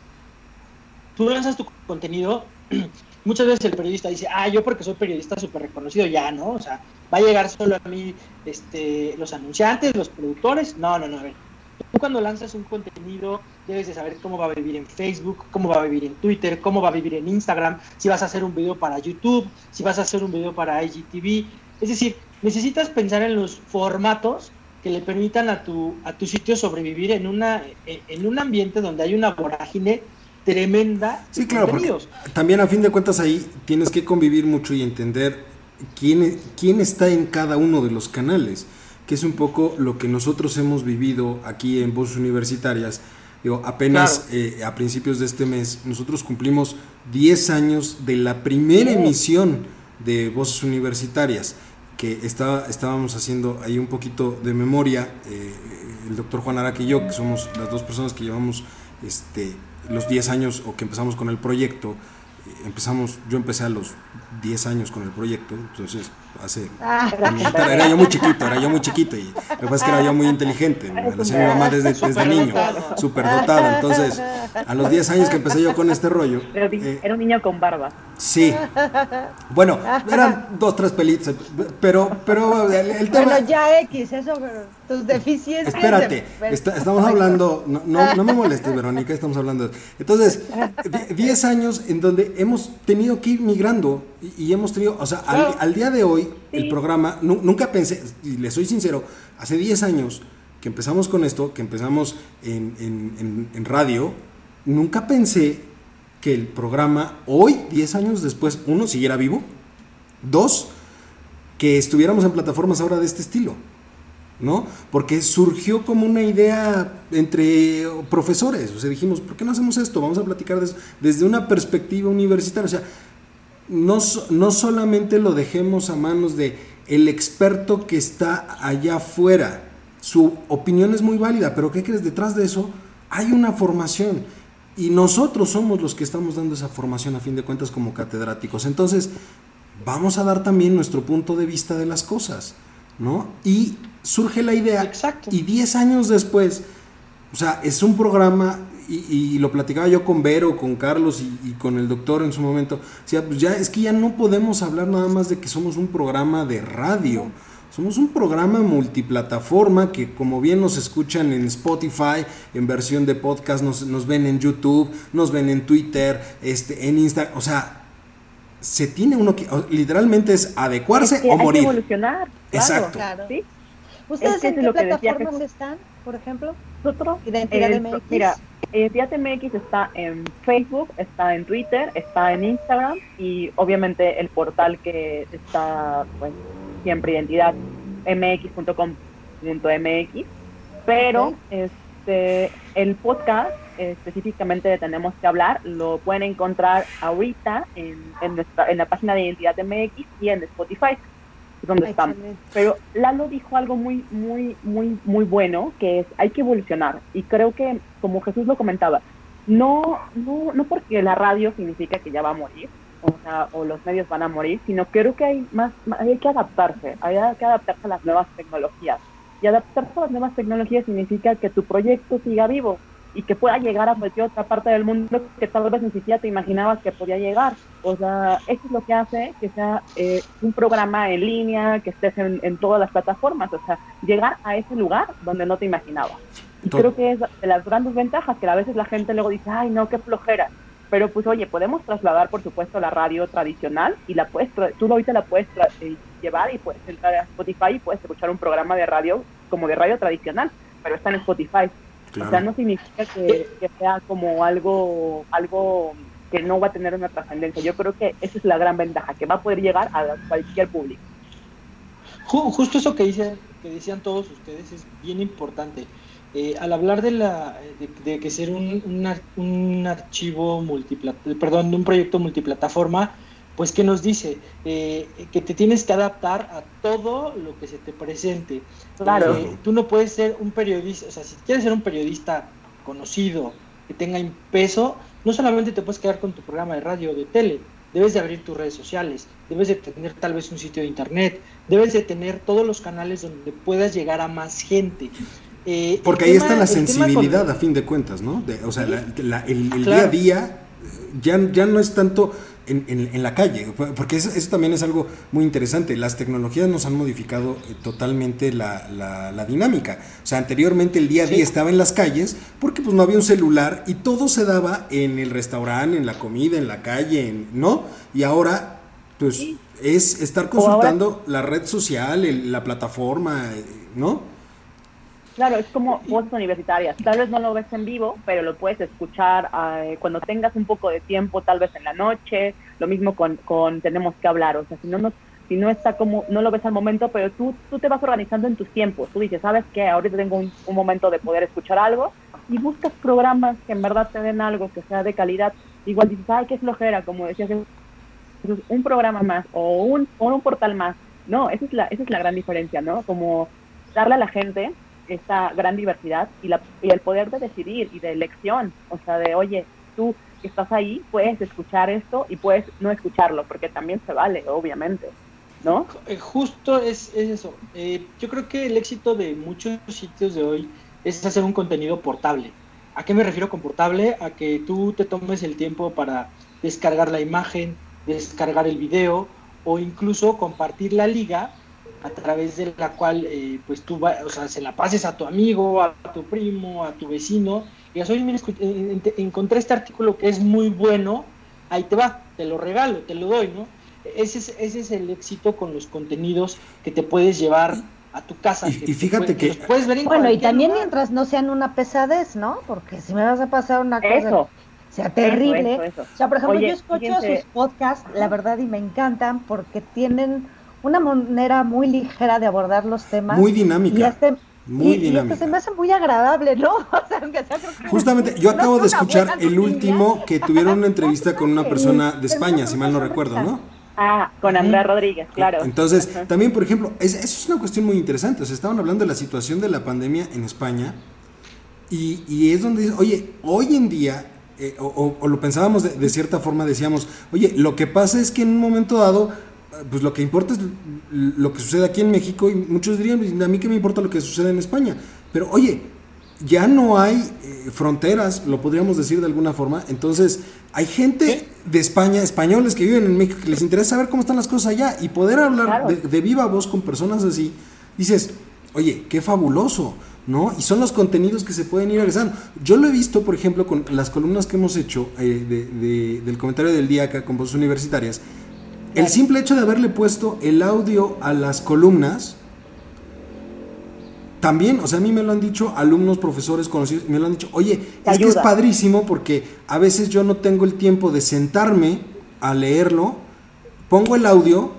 Tú lanzas tu contenido, muchas veces el periodista dice, ah, yo porque soy periodista súper reconocido, ya, ¿no? O sea, va a llegar solo a mí este, los anunciantes, los productores. No, no, no, a ver Tú cuando lanzas un contenido debes de saber cómo va a vivir en Facebook, cómo va a vivir en Twitter, cómo va a vivir en Instagram, si vas a hacer un video para YouTube, si vas a hacer un video para IGTV. Es decir, necesitas pensar en los formatos que le permitan a tu, a tu sitio sobrevivir en, una, en un ambiente donde hay una vorágine tremenda. Sí, claro, porque también a fin de cuentas ahí tienes que convivir mucho y entender quién, quién está en cada uno de los canales que es un poco lo que nosotros hemos vivido aquí en Voces Universitarias. Digo, apenas eh, a principios de este mes, nosotros cumplimos 10 años de la primera emisión de Voces Universitarias, que estaba, estábamos haciendo ahí un poquito de memoria, eh, el doctor Juan Araque y yo, que somos las dos personas que llevamos este, los 10 años o que empezamos con el proyecto, eh, empezamos, yo empecé a los 10 años con el proyecto, entonces hace ah. era yo muy chiquito, era yo muy chiquito y lo que pasa es que era yo muy inteligente, me lo hacía mi mamá desde, desde niño, súper dotado, entonces a los 10 años que empecé yo con este rollo. Eh, era un niño con barba. Sí, bueno, eran dos, tres pelitos, pero, pero el, tema... Bueno, ya X, eso, tus deficiencias... Espérate, estamos hablando, no, no, no me molestes Verónica, estamos hablando... Entonces, 10 años en donde hemos tenido que ir migrando y, hemos tenido, o sea, al, día de hoy, el programa, nunca pensé, y le soy sincero, hace 10 años que empezamos con esto, que empezamos en, en, radio, nunca pensé que el programa hoy, 10 años después, uno, siguiera vivo, dos, que estuviéramos en plataformas ahora de este estilo. ¿no? Porque surgió como una idea entre profesores, o sea, dijimos, ¿por qué no hacemos esto? Vamos a platicar desde una perspectiva universitaria, o sea, no, no solamente lo dejemos a manos de el experto que está allá afuera. Su opinión es muy válida, pero ¿qué crees? Detrás de eso hay una formación. Y nosotros somos los que estamos dando esa formación a fin de cuentas como catedráticos. Entonces, vamos a dar también nuestro punto de vista de las cosas, ¿no? Y surge la idea. Exacto. Y 10 años después, o sea, es un programa y, lo platicaba yo con Vero, con Carlos y, con el doctor en su momento, decía, pues ya es que ya no podemos hablar nada más de que somos un programa de radio. Somos un programa multiplataforma que como bien nos escuchan en Spotify, en versión de podcast, nos, nos ven en YouTube, nos ven en Twitter, este, en Instagram, o sea, se tiene uno que, literalmente es adecuarse o morir. evolucionar. Exacto. Claro. ¿Ustedes en qué plataformas están, por ejemplo? Nosotros, Identidad eh, MX. Mira, Identidad MX está en Facebook, está en Twitter, está en Instagram y obviamente el portal que está pues siempre identidad mx.com.mx, pero este el podcast específicamente de Tenemos que hablar lo pueden encontrar ahorita en, en, nuestra, en la página de Identidad MX y en Spotify donde estamos. Pero Lalo dijo algo muy, muy, muy, muy bueno, que es hay que evolucionar. Y creo que, como Jesús lo comentaba, no, no, no porque la radio significa que ya va a morir, o, sea, o los medios van a morir, sino creo que hay más, hay que adaptarse, hay que adaptarse a las nuevas tecnologías. Y adaptarse a las nuevas tecnologías significa que tu proyecto siga vivo, y que pueda llegar a cualquier otra parte del mundo que tal vez ni siquiera te imaginabas que podía llegar. O sea, eso es lo que hace que sea eh, un programa en línea, que estés en, todas las plataformas, o sea, llegar a ese lugar donde no te imaginabas. Y creo que es de las grandes ventajas, que a veces la gente luego dice, ay, no, qué flojera. Pero pues oye, podemos trasladar, por supuesto, la radio tradicional y la puedes, tú ahorita la puedes eh, llevar y puedes entrar a Spotify y puedes escuchar un programa de radio como de radio tradicional, pero está en Spotify o sea, no significa que, sea como algo, algo que no va a tener una trascendencia. Yo creo que esa es la gran ventaja, que va a poder llegar a cualquier público. Justo eso que dicen, que decían todos ustedes es bien importante. eh, al hablar de la de, que ser un, un, archivo multiplataforma, perdón, un proyecto multiplataforma, pues ¿qué nos dice? Eh, que te tienes que adaptar a todo lo que se te presente. Claro. Eh, tú no puedes ser un periodista, o sea, si quieres ser un periodista conocido, que tenga peso, no solamente te puedes quedar con tu programa de radio o de tele, debes de abrir tus redes sociales, debes de tener tal vez un sitio de internet, debes de tener todos los canales donde puedas llegar a más gente. Eh, Porque ahí está la sensibilidad a fin de cuentas, ¿no? o sea, el, día a día ya, ya no es tanto en, la calle, porque eso, también es algo muy interesante. Las tecnologías nos han modificado eh, totalmente la, dinámica. O sea, anteriormente el día a día estaba en las calles porque pues no había un celular y todo se daba en el restaurante, en la comida, en la calle, ¿no? Y ahora, pues es estar consultando la red social, la plataforma, eh, ¿no? Claro, es como voces universitarias. Tal vez no lo ves en vivo, pero lo puedes escuchar eh, cuando tengas un poco de tiempo, tal vez en la noche. Lo mismo con, con tenemos que hablar. O sea, si no nos, si no está como, no lo ves al momento, pero tú, tú te vas organizando en tus tiempos. Tú dices, ¿sabes qué? Ahorita tengo un, momento de poder escuchar algo y buscas programas que en verdad te den algo que sea de calidad. Igual dices, ay, qué flojera, como decías, un programa más o un, o un portal más. No, esa es la, esa es la gran diferencia, ¿no? Como darle a la gente esa gran diversidad y, la, el poder de decidir y de elección, o sea, de, oye, tú que estás ahí, puedes escuchar esto y puedes no escucharlo, porque también se vale, obviamente, ¿no? Eh, justo es, eso. Eh, yo creo que el éxito de muchos sitios de hoy es hacer un contenido portable. ¿A qué me refiero con portable? A que tú te tomes el tiempo para descargar la imagen, descargar el video o incluso compartir la liga a través de la cual eh, pues tú o sea, se la pases a tu amigo, a tu primo, a tu vecino, y hoy encontré este artículo que es muy bueno, ahí te va, te lo regalo, te lo doy, ¿no? Ese es, ese es el éxito con los contenidos que te puedes llevar a tu casa. Y, fíjate que... puedes ver bueno, y también mientras no sean una pesadez, ¿no? Porque si me vas a pasar una cosa... sea terrible. O sea, por ejemplo, yo escucho sus podcasts, la verdad, y me encantan porque tienen una manera muy ligera de abordar los temas. Muy dinámica. Y este, muy dinámica. se me hace muy agradable, ¿no? Justamente, yo acabo de escuchar el último que tuvieron una entrevista con una persona de España, si mal no recuerdo, ¿no? Ah, con Andrea Rodríguez, claro. Entonces, también, por ejemplo, es, eso es una cuestión muy interesante. O sea, estaban hablando de la situación de la pandemia en España y, y es donde, oye, hoy en día, eh, o, lo pensábamos de, de, cierta forma, decíamos, oye, lo que pasa es que en un momento dado pues lo que importa es lo que sucede aquí en México y muchos dirían, pues, a mí que me importa lo que sucede en España. Pero oye, ya no hay eh, fronteras, lo podríamos decir de alguna forma. Entonces, hay gente de España, españoles que viven en México, que les interesa saber cómo están las cosas allá y poder hablar de, viva voz con personas así. Dices, oye, qué fabuloso, ¿no? Y son los contenidos que se pueden ir agregando. Yo lo he visto, por ejemplo, con las columnas que hemos hecho eh, del comentario del día acá con voces universitarias el simple hecho de haberle puesto el audio a las columnas, también, o sea, a mí me lo han dicho alumnos, profesores conocidos, me lo han dicho, oye, es que es padrísimo porque a veces yo no tengo el tiempo de sentarme a leerlo, pongo el audio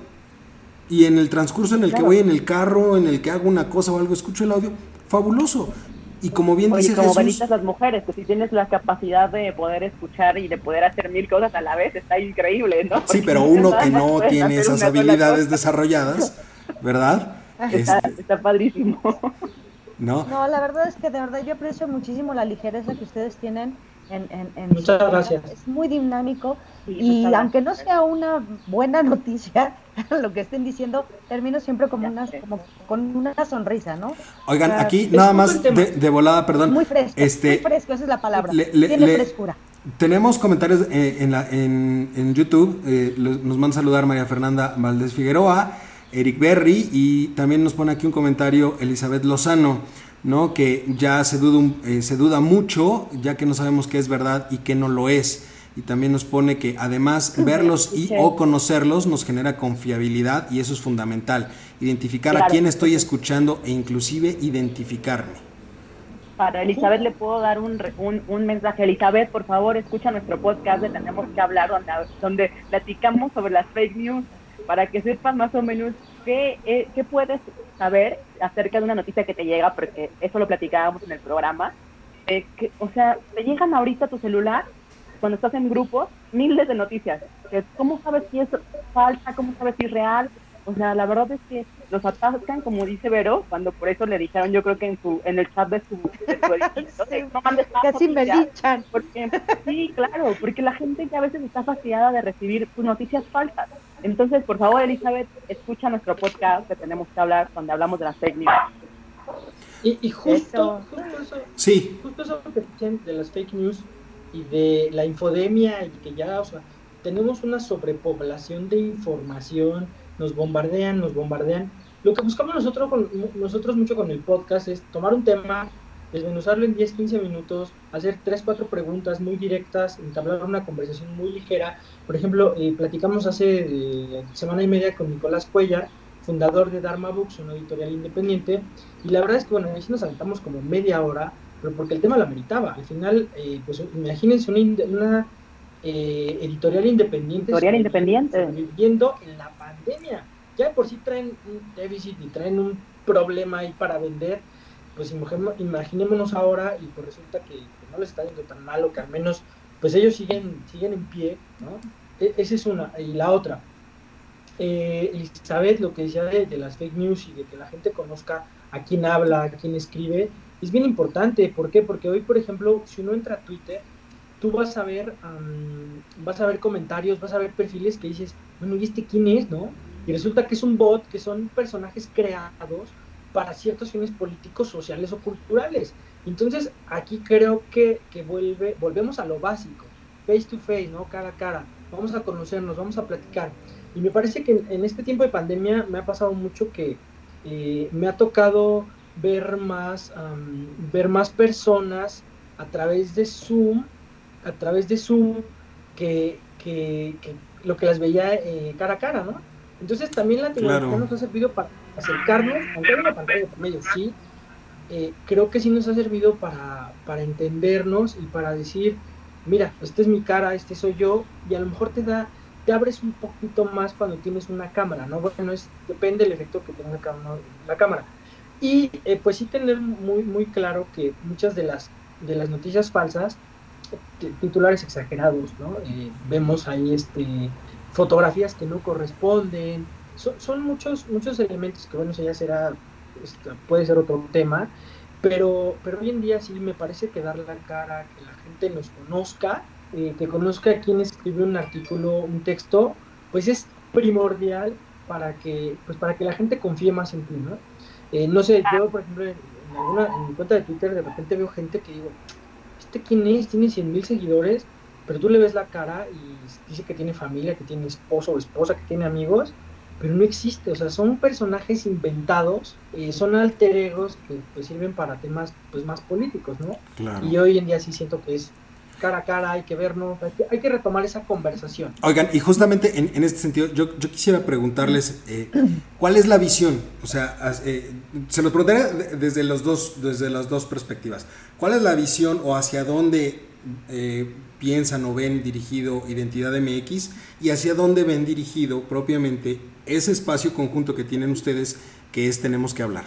y en el transcurso en el que voy en el carro, en el que hago una cosa o algo, escucho el audio, fabuloso. Y como bien dice como Jesús, las mujeres, que si tienes la capacidad de poder escuchar y de poder hacer mil cosas a la vez, está increíble, ¿no? sí, pero uno que no tiene esas habilidades desarrolladas, ¿verdad? Está, este, está padrísimo. ¿No? no, la verdad es que de verdad yo aprecio muchísimo la ligereza que ustedes tienen Muchas gracias. Es muy dinámico y aunque no sea una buena noticia lo que estén diciendo, termino siempre como una, como con una sonrisa, ¿no? Oigan, aquí nada más de, volada, perdón. Muy fresco, este, muy fresco, esa es la palabra. Tiene frescura. Tenemos comentarios eh, en, la, en, en, YouTube. Eh, nos manda a saludar María Fernanda Valdés Figueroa, Eric Berry y también nos pone aquí un comentario Elizabeth Lozano. ¿No? que ya se duda, eh, se duda mucho, ya que no sabemos qué es verdad y qué no lo es. Y también nos pone que además verlos y o conocerlos nos genera confiabilidad y eso es fundamental. Identificar a quién estoy escuchando e inclusive identificarme. Para Elizabeth le puedo dar un, un, mensaje. Elizabeth, por favor, escucha nuestro podcast de Tenemos que hablar, donde, donde platicamos sobre las fake news, para que sepas más o menos ¿qué, eh, ¿qué puedes saber acerca de una noticia que te llega? Porque eso lo platicábamos en el programa. Eh, que, o sea, te llegan ahorita a tu celular, cuando estás en grupos, miles de noticias. ¿Cómo sabes si es falsa? ¿Cómo sabes si es real? O sea, la verdad es que los atascan, como dice Vero, cuando por eso le dijeron, yo creo que en su en el chat de su, de su no mandes Casi me. Porque, sí, claro, porque la gente ya a veces está fastidiada de recibir noticias falsas. Entonces, por favor, Elizabeth, escucha nuestro podcast que tenemos que hablar donde hablamos de las fake news. Y, y justo, justo eso, sí. justo eso que dicen de las fake news y de la infodemia y que ya, o sea, tenemos una sobrepoblación de información, nos bombardean, nos bombardean. Lo que buscamos nosotros, con, nosotros mucho con el podcast es tomar un tema, desmenuzarlo en 10, 15 minutos, hacer 3, 4 preguntas muy directas, entablar una conversación muy ligera. Por ejemplo, eh, platicamos hace eh, semana y media con Nicolás Cuellar, fundador de Dharma Books, una editorial independiente, y la verdad es que, bueno, ahí nos saltamos como media hora, pero porque el tema lo ameritaba. Al final, eh, pues imagínense una, una eh, editorial independiente. Editorial independiente. Viviendo en la pandemia. Ya de por sí traen un déficit y traen un problema ahí para vender. Pues imaginémonos ahora y pues resulta que, no les está yendo tan malo, que al menos pues ellos siguen, siguen en pie, ¿no? E, esa es una. Y la otra, eh, Elizabeth, lo que decía de, las fake news y de que la gente conozca a quién habla, a quién escribe, es bien importante. ¿Por qué? Porque hoy, por ejemplo, si uno entra a Twitter, tú vas a ver, vas a ver comentarios, vas a ver perfiles que dices, bueno, ¿y este quién es, no? Y resulta que es un bot, que son personajes creados para ciertos fines políticos, sociales o culturales. Entonces, aquí creo que, que vuelve, volvemos a lo básico, face to face, ¿no? Cara a cara. Vamos a conocernos, vamos a platicar. Y me parece que en, este tiempo de pandemia me ha pasado mucho que eh, me ha tocado ver más, ver más personas a través de Zoom a través de Zoom que, que, lo que las veía eh, cara a cara, ¿no? Entonces también la tecnología nos ha servido para acercarnos, aunque hay una pantalla por medio, sí, eh, creo que sí nos ha servido para, para entendernos y para decir, mira, esta es mi cara, este soy yo, y a lo mejor te da, te abres un poquito más cuando tienes una cámara, ¿no? Bueno, es, depende del efecto que tenga la cámara. Y eh, pues sí tener muy, muy claro que muchas de las, de las noticias falsas titulares exagerados, ¿no? Eh, vemos ahí este, fotografías que no corresponden, son, muchos, muchos elementos que, bueno, eso ya será, este, puede ser otro tema, pero, pero hoy en día sí me parece que dar la cara, que la gente nos conozca, eh, que conozca a quien escribe un artículo, un texto, pues es primordial para que, pues para que la gente confíe más en ti, ¿no? Eh, no sé, yo, por ejemplo, en, alguna, en mi cuenta de Twitter de repente veo gente que digo, ¿este quién es? Tiene 100 mil seguidores, pero tú le ves la cara y dice que tiene familia, que tiene esposo o esposa, que tiene amigos, pero no existe, o sea, son personajes inventados, eh, son alter egos que pues, sirven para temas pues más políticos, ¿no? Y hoy en día sí siento que es cara a cara, hay que vernos, hay que, retomar esa conversación. Oigan, y justamente en, este sentido, yo, quisiera preguntarles, eh, ¿cuál es la visión? O sea, eh, se lo preguntaré desde, los dos, desde las dos perspectivas. ¿Cuál es la visión o hacia dónde piensan o ven dirigido Identidad MX y hacia dónde ven dirigido propiamente ese espacio conjunto que tienen ustedes que es Tenemos que hablar?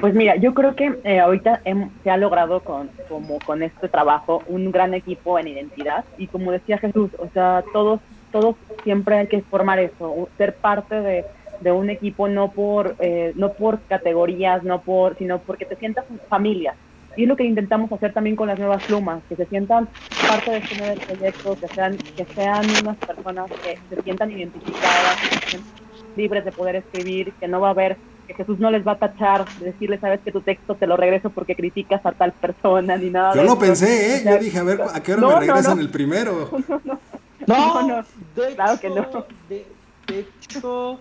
Pues mira, yo creo que eh, ahorita se ha logrado con, como con este trabajo un gran equipo en identidad y como decía Jesús, o sea, todos, todos siempre hay que formar eso, ser parte de, de un equipo no por, eh, no por categorías, no por, sino porque te sientas familia. Y es lo que intentamos hacer también con las nuevas plumas, que se sientan parte de este nuevo proyecto, que sean, que sean unas personas que se sientan identificadas, libres de poder escribir, que no va a haber Jesús no les va a tachar, decirles, sabes que tu texto te lo regreso porque criticas a tal persona, ni nada. Yo lo pensé, ¿eh? Yo dije, a ver, ¿a qué hora me regresan el primero? No, no, claro que no. De, hecho...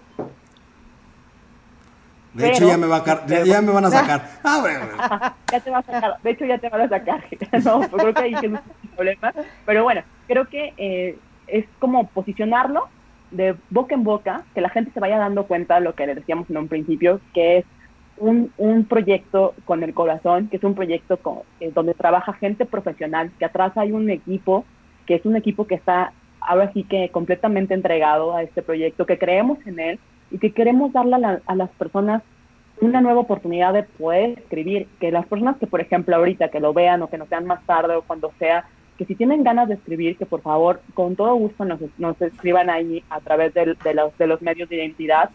De hecho, ya me, va a ya, me van a sacar. Ah, ya te va a sacar. De hecho, ya te van a sacar. no, pues creo que ahí es un problema. Pero bueno, creo que eh, es como posicionarlo de boca en boca, que la gente se vaya dando cuenta de lo que le decíamos en un principio, que es un, un proyecto con el corazón, que es un proyecto con, eh, donde trabaja gente profesional, que atrás hay un equipo, que es un equipo que está ahora sí que completamente entregado a este proyecto, que creemos en él y que queremos darle a, las personas una nueva oportunidad de poder escribir, que las personas que, por ejemplo, ahorita que lo vean o que nos vean más tarde o cuando sea, que si tienen ganas de escribir, que por favor, con todo gusto nos, nos escriban ahí a través de, los, de los medios de identidad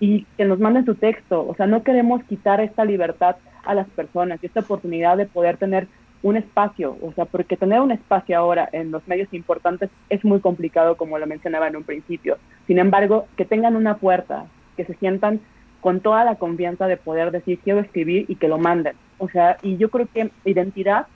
y que nos manden su texto. O sea, no queremos quitar esta libertad a las personas y esta oportunidad de poder tener un espacio, o sea, porque tener un espacio ahora en los medios importantes es muy complicado, como lo mencionaba en un principio. Sin embargo, que tengan una puerta, que se sientan con toda la confianza de poder decir quiero escribir y que lo manden. O sea, y yo creo que identidad,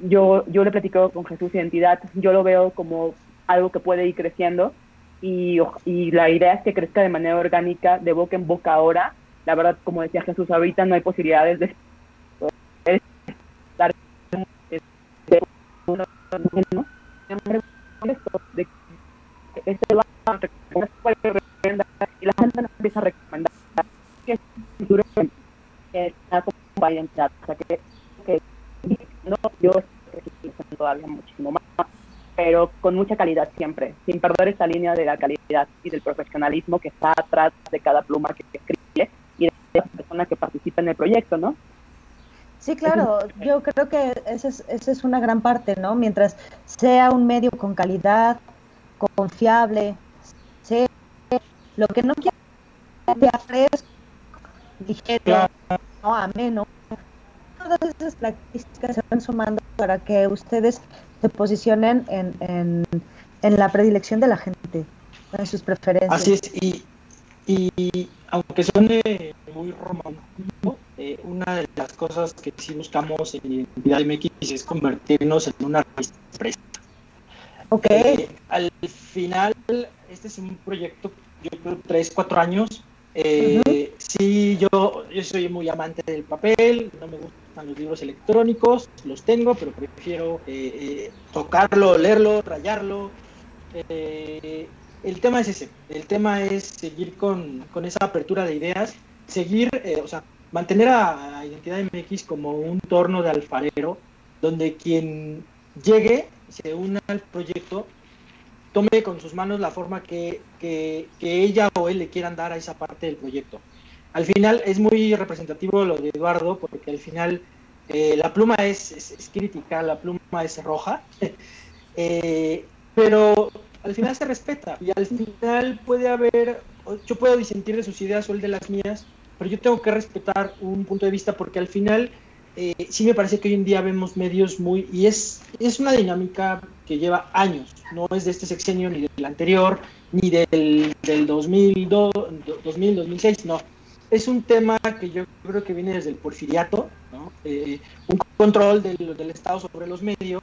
yo, yo le he con Jesús identidad, yo lo veo como algo que puede ir creciendo y, y la idea es que crezca de manera orgánica, de boca en boca ahora. La verdad, como decía Jesús, ahorita no hay posibilidades de dar uno ¿no? de este va a y la gente nos empieza a recomendar que que como identidad, o sea que, que no yo todavía muchísimo más pero con mucha calidad siempre, sin perder esa línea de la calidad y del profesionalismo que está atrás de cada pluma que escribe y de la persona que participa en el proyecto, ¿no? Sí, claro, yo creo que esa es, esa es una gran parte, ¿no? Mientras sea un medio con calidad, confiable, sea lo que no quiera sea fresco, ligero, no ameno. Todas esas prácticas se van sumando para que ustedes se posicionen en, en, en la predilección de la gente, en sus preferencias. Así es, y, y aunque suene muy romántico, eh, una de las cosas que sí buscamos en Identidad MX es convertirnos en una empresa. Ok. Eh, al final, este es un proyecto, yo creo, tres, cuatro años. Eh, Sí, yo, yo soy muy amante del papel, no me gusta los libros electrónicos, los tengo, pero prefiero eh, tocarlo, leerlo, rayarlo. El tema es ese, el tema es seguir con, esa apertura de ideas, seguir, o sea, mantener a, Identidad MX como un torno de alfarero, donde quien llegue, se una al proyecto, tome con sus manos la forma que, que, ella o él le quieran dar a esa parte del proyecto. Al final es muy representativo lo de Eduardo, porque al final eh, la pluma es, crítica, la pluma es roja, eh, pero al final se respeta y al final puede haber, yo puedo disentir de sus ideas o el de las mías, pero yo tengo que respetar un punto de vista porque al final eh, sí me parece que hoy en día vemos medios muy, y es, es una dinámica que lleva años, no es de este sexenio ni del anterior, ni del, del 2002, 2000, 2006, no. Es un tema que yo creo que viene desde el porfiriato, eh, un control del, del, Estado sobre los medios,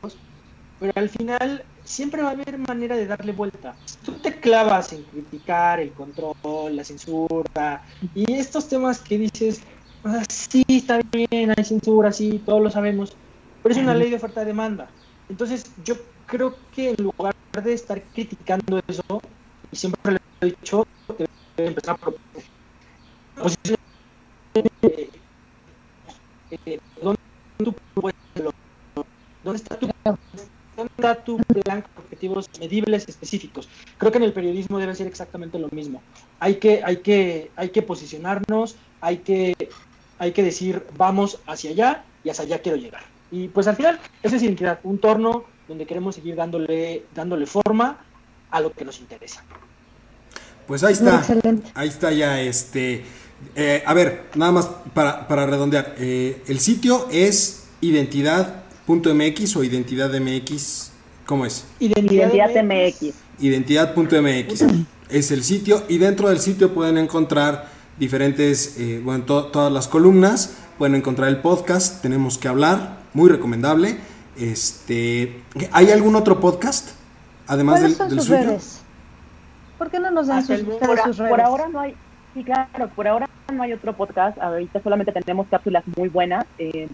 pero al final siempre va a haber manera de darle vuelta. Tú te clavas en criticar el control, la censura y estos temas que dices, ah, sí, está bien, hay censura, sí, todos lo sabemos, pero es una ley de oferta-demanda. Entonces yo creo que en lugar de estar criticando eso, y siempre lo he dicho, empezar a proponer ¿dónde, está tu, ¿dónde está tu plan con objetivos medibles específicos? Creo que en el periodismo debe ser exactamente lo mismo. Hay que, hay que, hay que posicionarnos, hay que, hay que decir vamos hacia allá y hacia allá quiero llegar. Y pues al final, esa es identidad, un torno donde queremos seguir dándole, dándole forma a lo que nos interesa. Pues ahí está. Ahí está ya este eh, a ver, nada más para, redondear. Eh, el sitio es identidad.mx o identidad.mx. ¿Cómo es? Identidad.mx. Identidad.mx. es el sitio y dentro del sitio pueden encontrar diferentes, eh, bueno, todas las columnas. Pueden encontrar el podcast, tenemos que hablar, muy recomendable. Este, ¿Hay algún otro podcast? Además del, del suyo. ¿Por qué no nos dan sus, sus redes? Por ahora no hay, Sí, claro, por ahora no hay otro podcast, ahorita solamente tenemos cápsulas muy buenas, eh,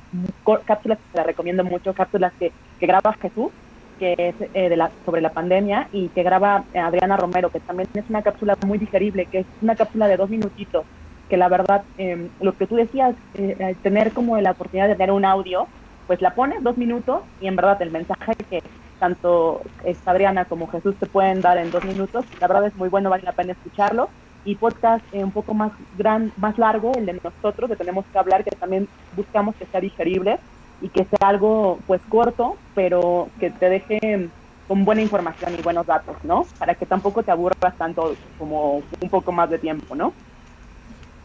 cápsulas que las recomiendo mucho, cápsulas que, que graba Jesús, que es eh, de la, sobre la pandemia, y que graba Adriana Romero, que también es una cápsula muy digerible, que es una cápsula de dos minutitos, que la verdad, em, lo que tú decías, eh, tener como la oportunidad de tener un audio, pues la pones dos minutos y en verdad el mensaje que, tanto esta Adriana como Jesús te pueden dar en dos minutos. La verdad es muy bueno, vale la pena escucharlo. Y podcast eh, un poco más gran, más largo, el de nosotros, que tenemos que hablar, que también buscamos que sea digerible y que sea algo pues corto, pero que te deje con buena información y buenos datos, ¿no? Para que tampoco te aburras tanto como un poco más de tiempo, ¿no?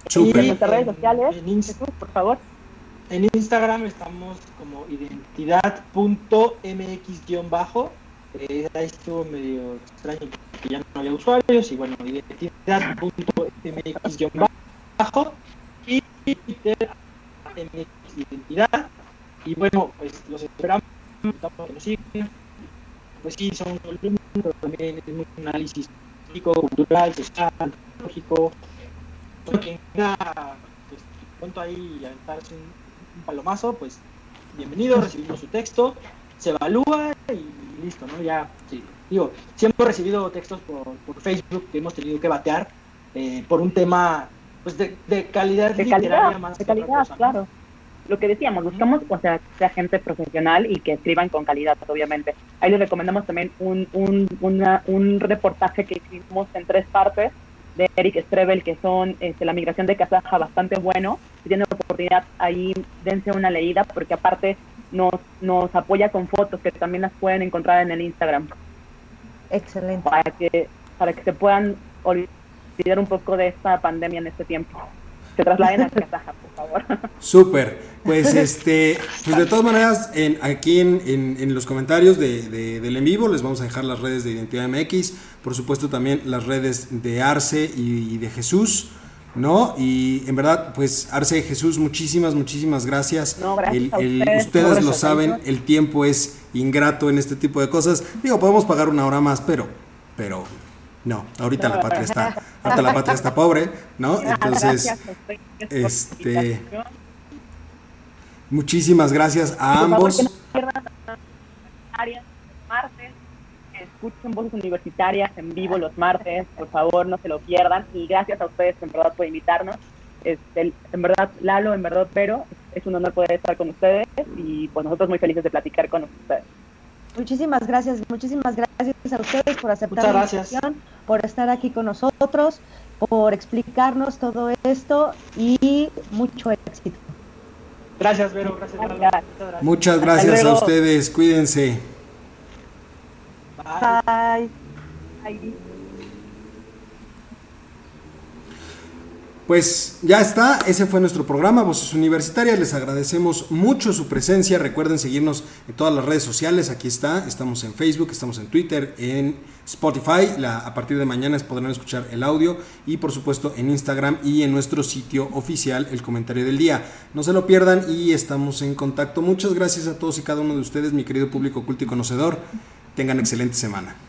Super. en nuestras redes sociales, en Jesús, por favor. En Instagram estamos como identidad.mx-bajo. Eh, ahí estuvo medio extraño que ya no había usuarios. Y bueno, identidad.mx-bajo. Y Twitter, MX Identidad. Y bueno, pues los esperamos que nos sigan. Pues sí, son pero también es un análisis político, cultural, social, lógico. Quien quiera pues, pronto ahí aventarse un, un palomazo, pues bienvenido, recibimos su texto, se evalúa y listo, ¿no? Ya, sí. Digo, siempre hemos recibido textos por, por Facebook que hemos tenido que batear eh, por un tema pues de, de calidad de calidad, más de calidad, cosa, claro. ¿no? Lo que decíamos, buscamos o sea, que sea gente profesional y que escriban con calidad, obviamente. Ahí les recomendamos también un, un, una, un reportaje que hicimos en tres partes de Eric Strebel, que son este, la migración de Kazaja, bastante bueno. Si tienen oportunidad, ahí dense una leída, porque aparte nos, nos apoya con fotos que también las pueden encontrar en el Instagram. Excelente. Para que, para que se puedan olvidar un poco de esta pandemia en este tiempo. Se trasladen a Kazaja, por favor. Súper. Pues este, pues de todas maneras, en, aquí en, en, en los comentarios de, de, del en vivo les vamos a dejar las redes de Identidad MX, por supuesto también las redes de Arce y, y de Jesús. ¿No? Y en verdad, pues Arce Jesús, muchísimas, muchísimas gracias. No, gracias el, el, ustedes, ustedes lo saben, el tiempo es ingrato en este tipo de cosas. Digo, podemos pagar una hora más, pero, pero no, ahorita la patria está, ahorita la patria está pobre, ¿no? Entonces, este, muchísimas gracias a ambos. Martes, escuchen voces universitarias en vivo los martes, por favor no se lo pierdan y gracias a ustedes en verdad por invitarnos. Este, en verdad, Lalo, en verdad, pero es un honor poder estar con ustedes y pues nosotros muy felices de platicar con ustedes. Muchísimas gracias, muchísimas gracias a ustedes por aceptar la invitación, por estar aquí con nosotros, por explicarnos todo esto y mucho éxito. Gracias, Vero, gracias, Lalo. Muchas gracias, Muchas gracias a ustedes, cuídense. Pues ya está, ese fue nuestro programa Voces Universitarias, les agradecemos mucho su presencia, recuerden seguirnos en todas las redes sociales, aquí está, estamos en Facebook, estamos en Twitter, en Spotify, a partir de mañana podrán escuchar el audio y por supuesto en Instagram y en nuestro sitio oficial el comentario del día. No se lo pierdan y estamos en contacto. Muchas gracias a todos y cada uno de ustedes, mi querido público culto y conocedor. Tengan excelente semana.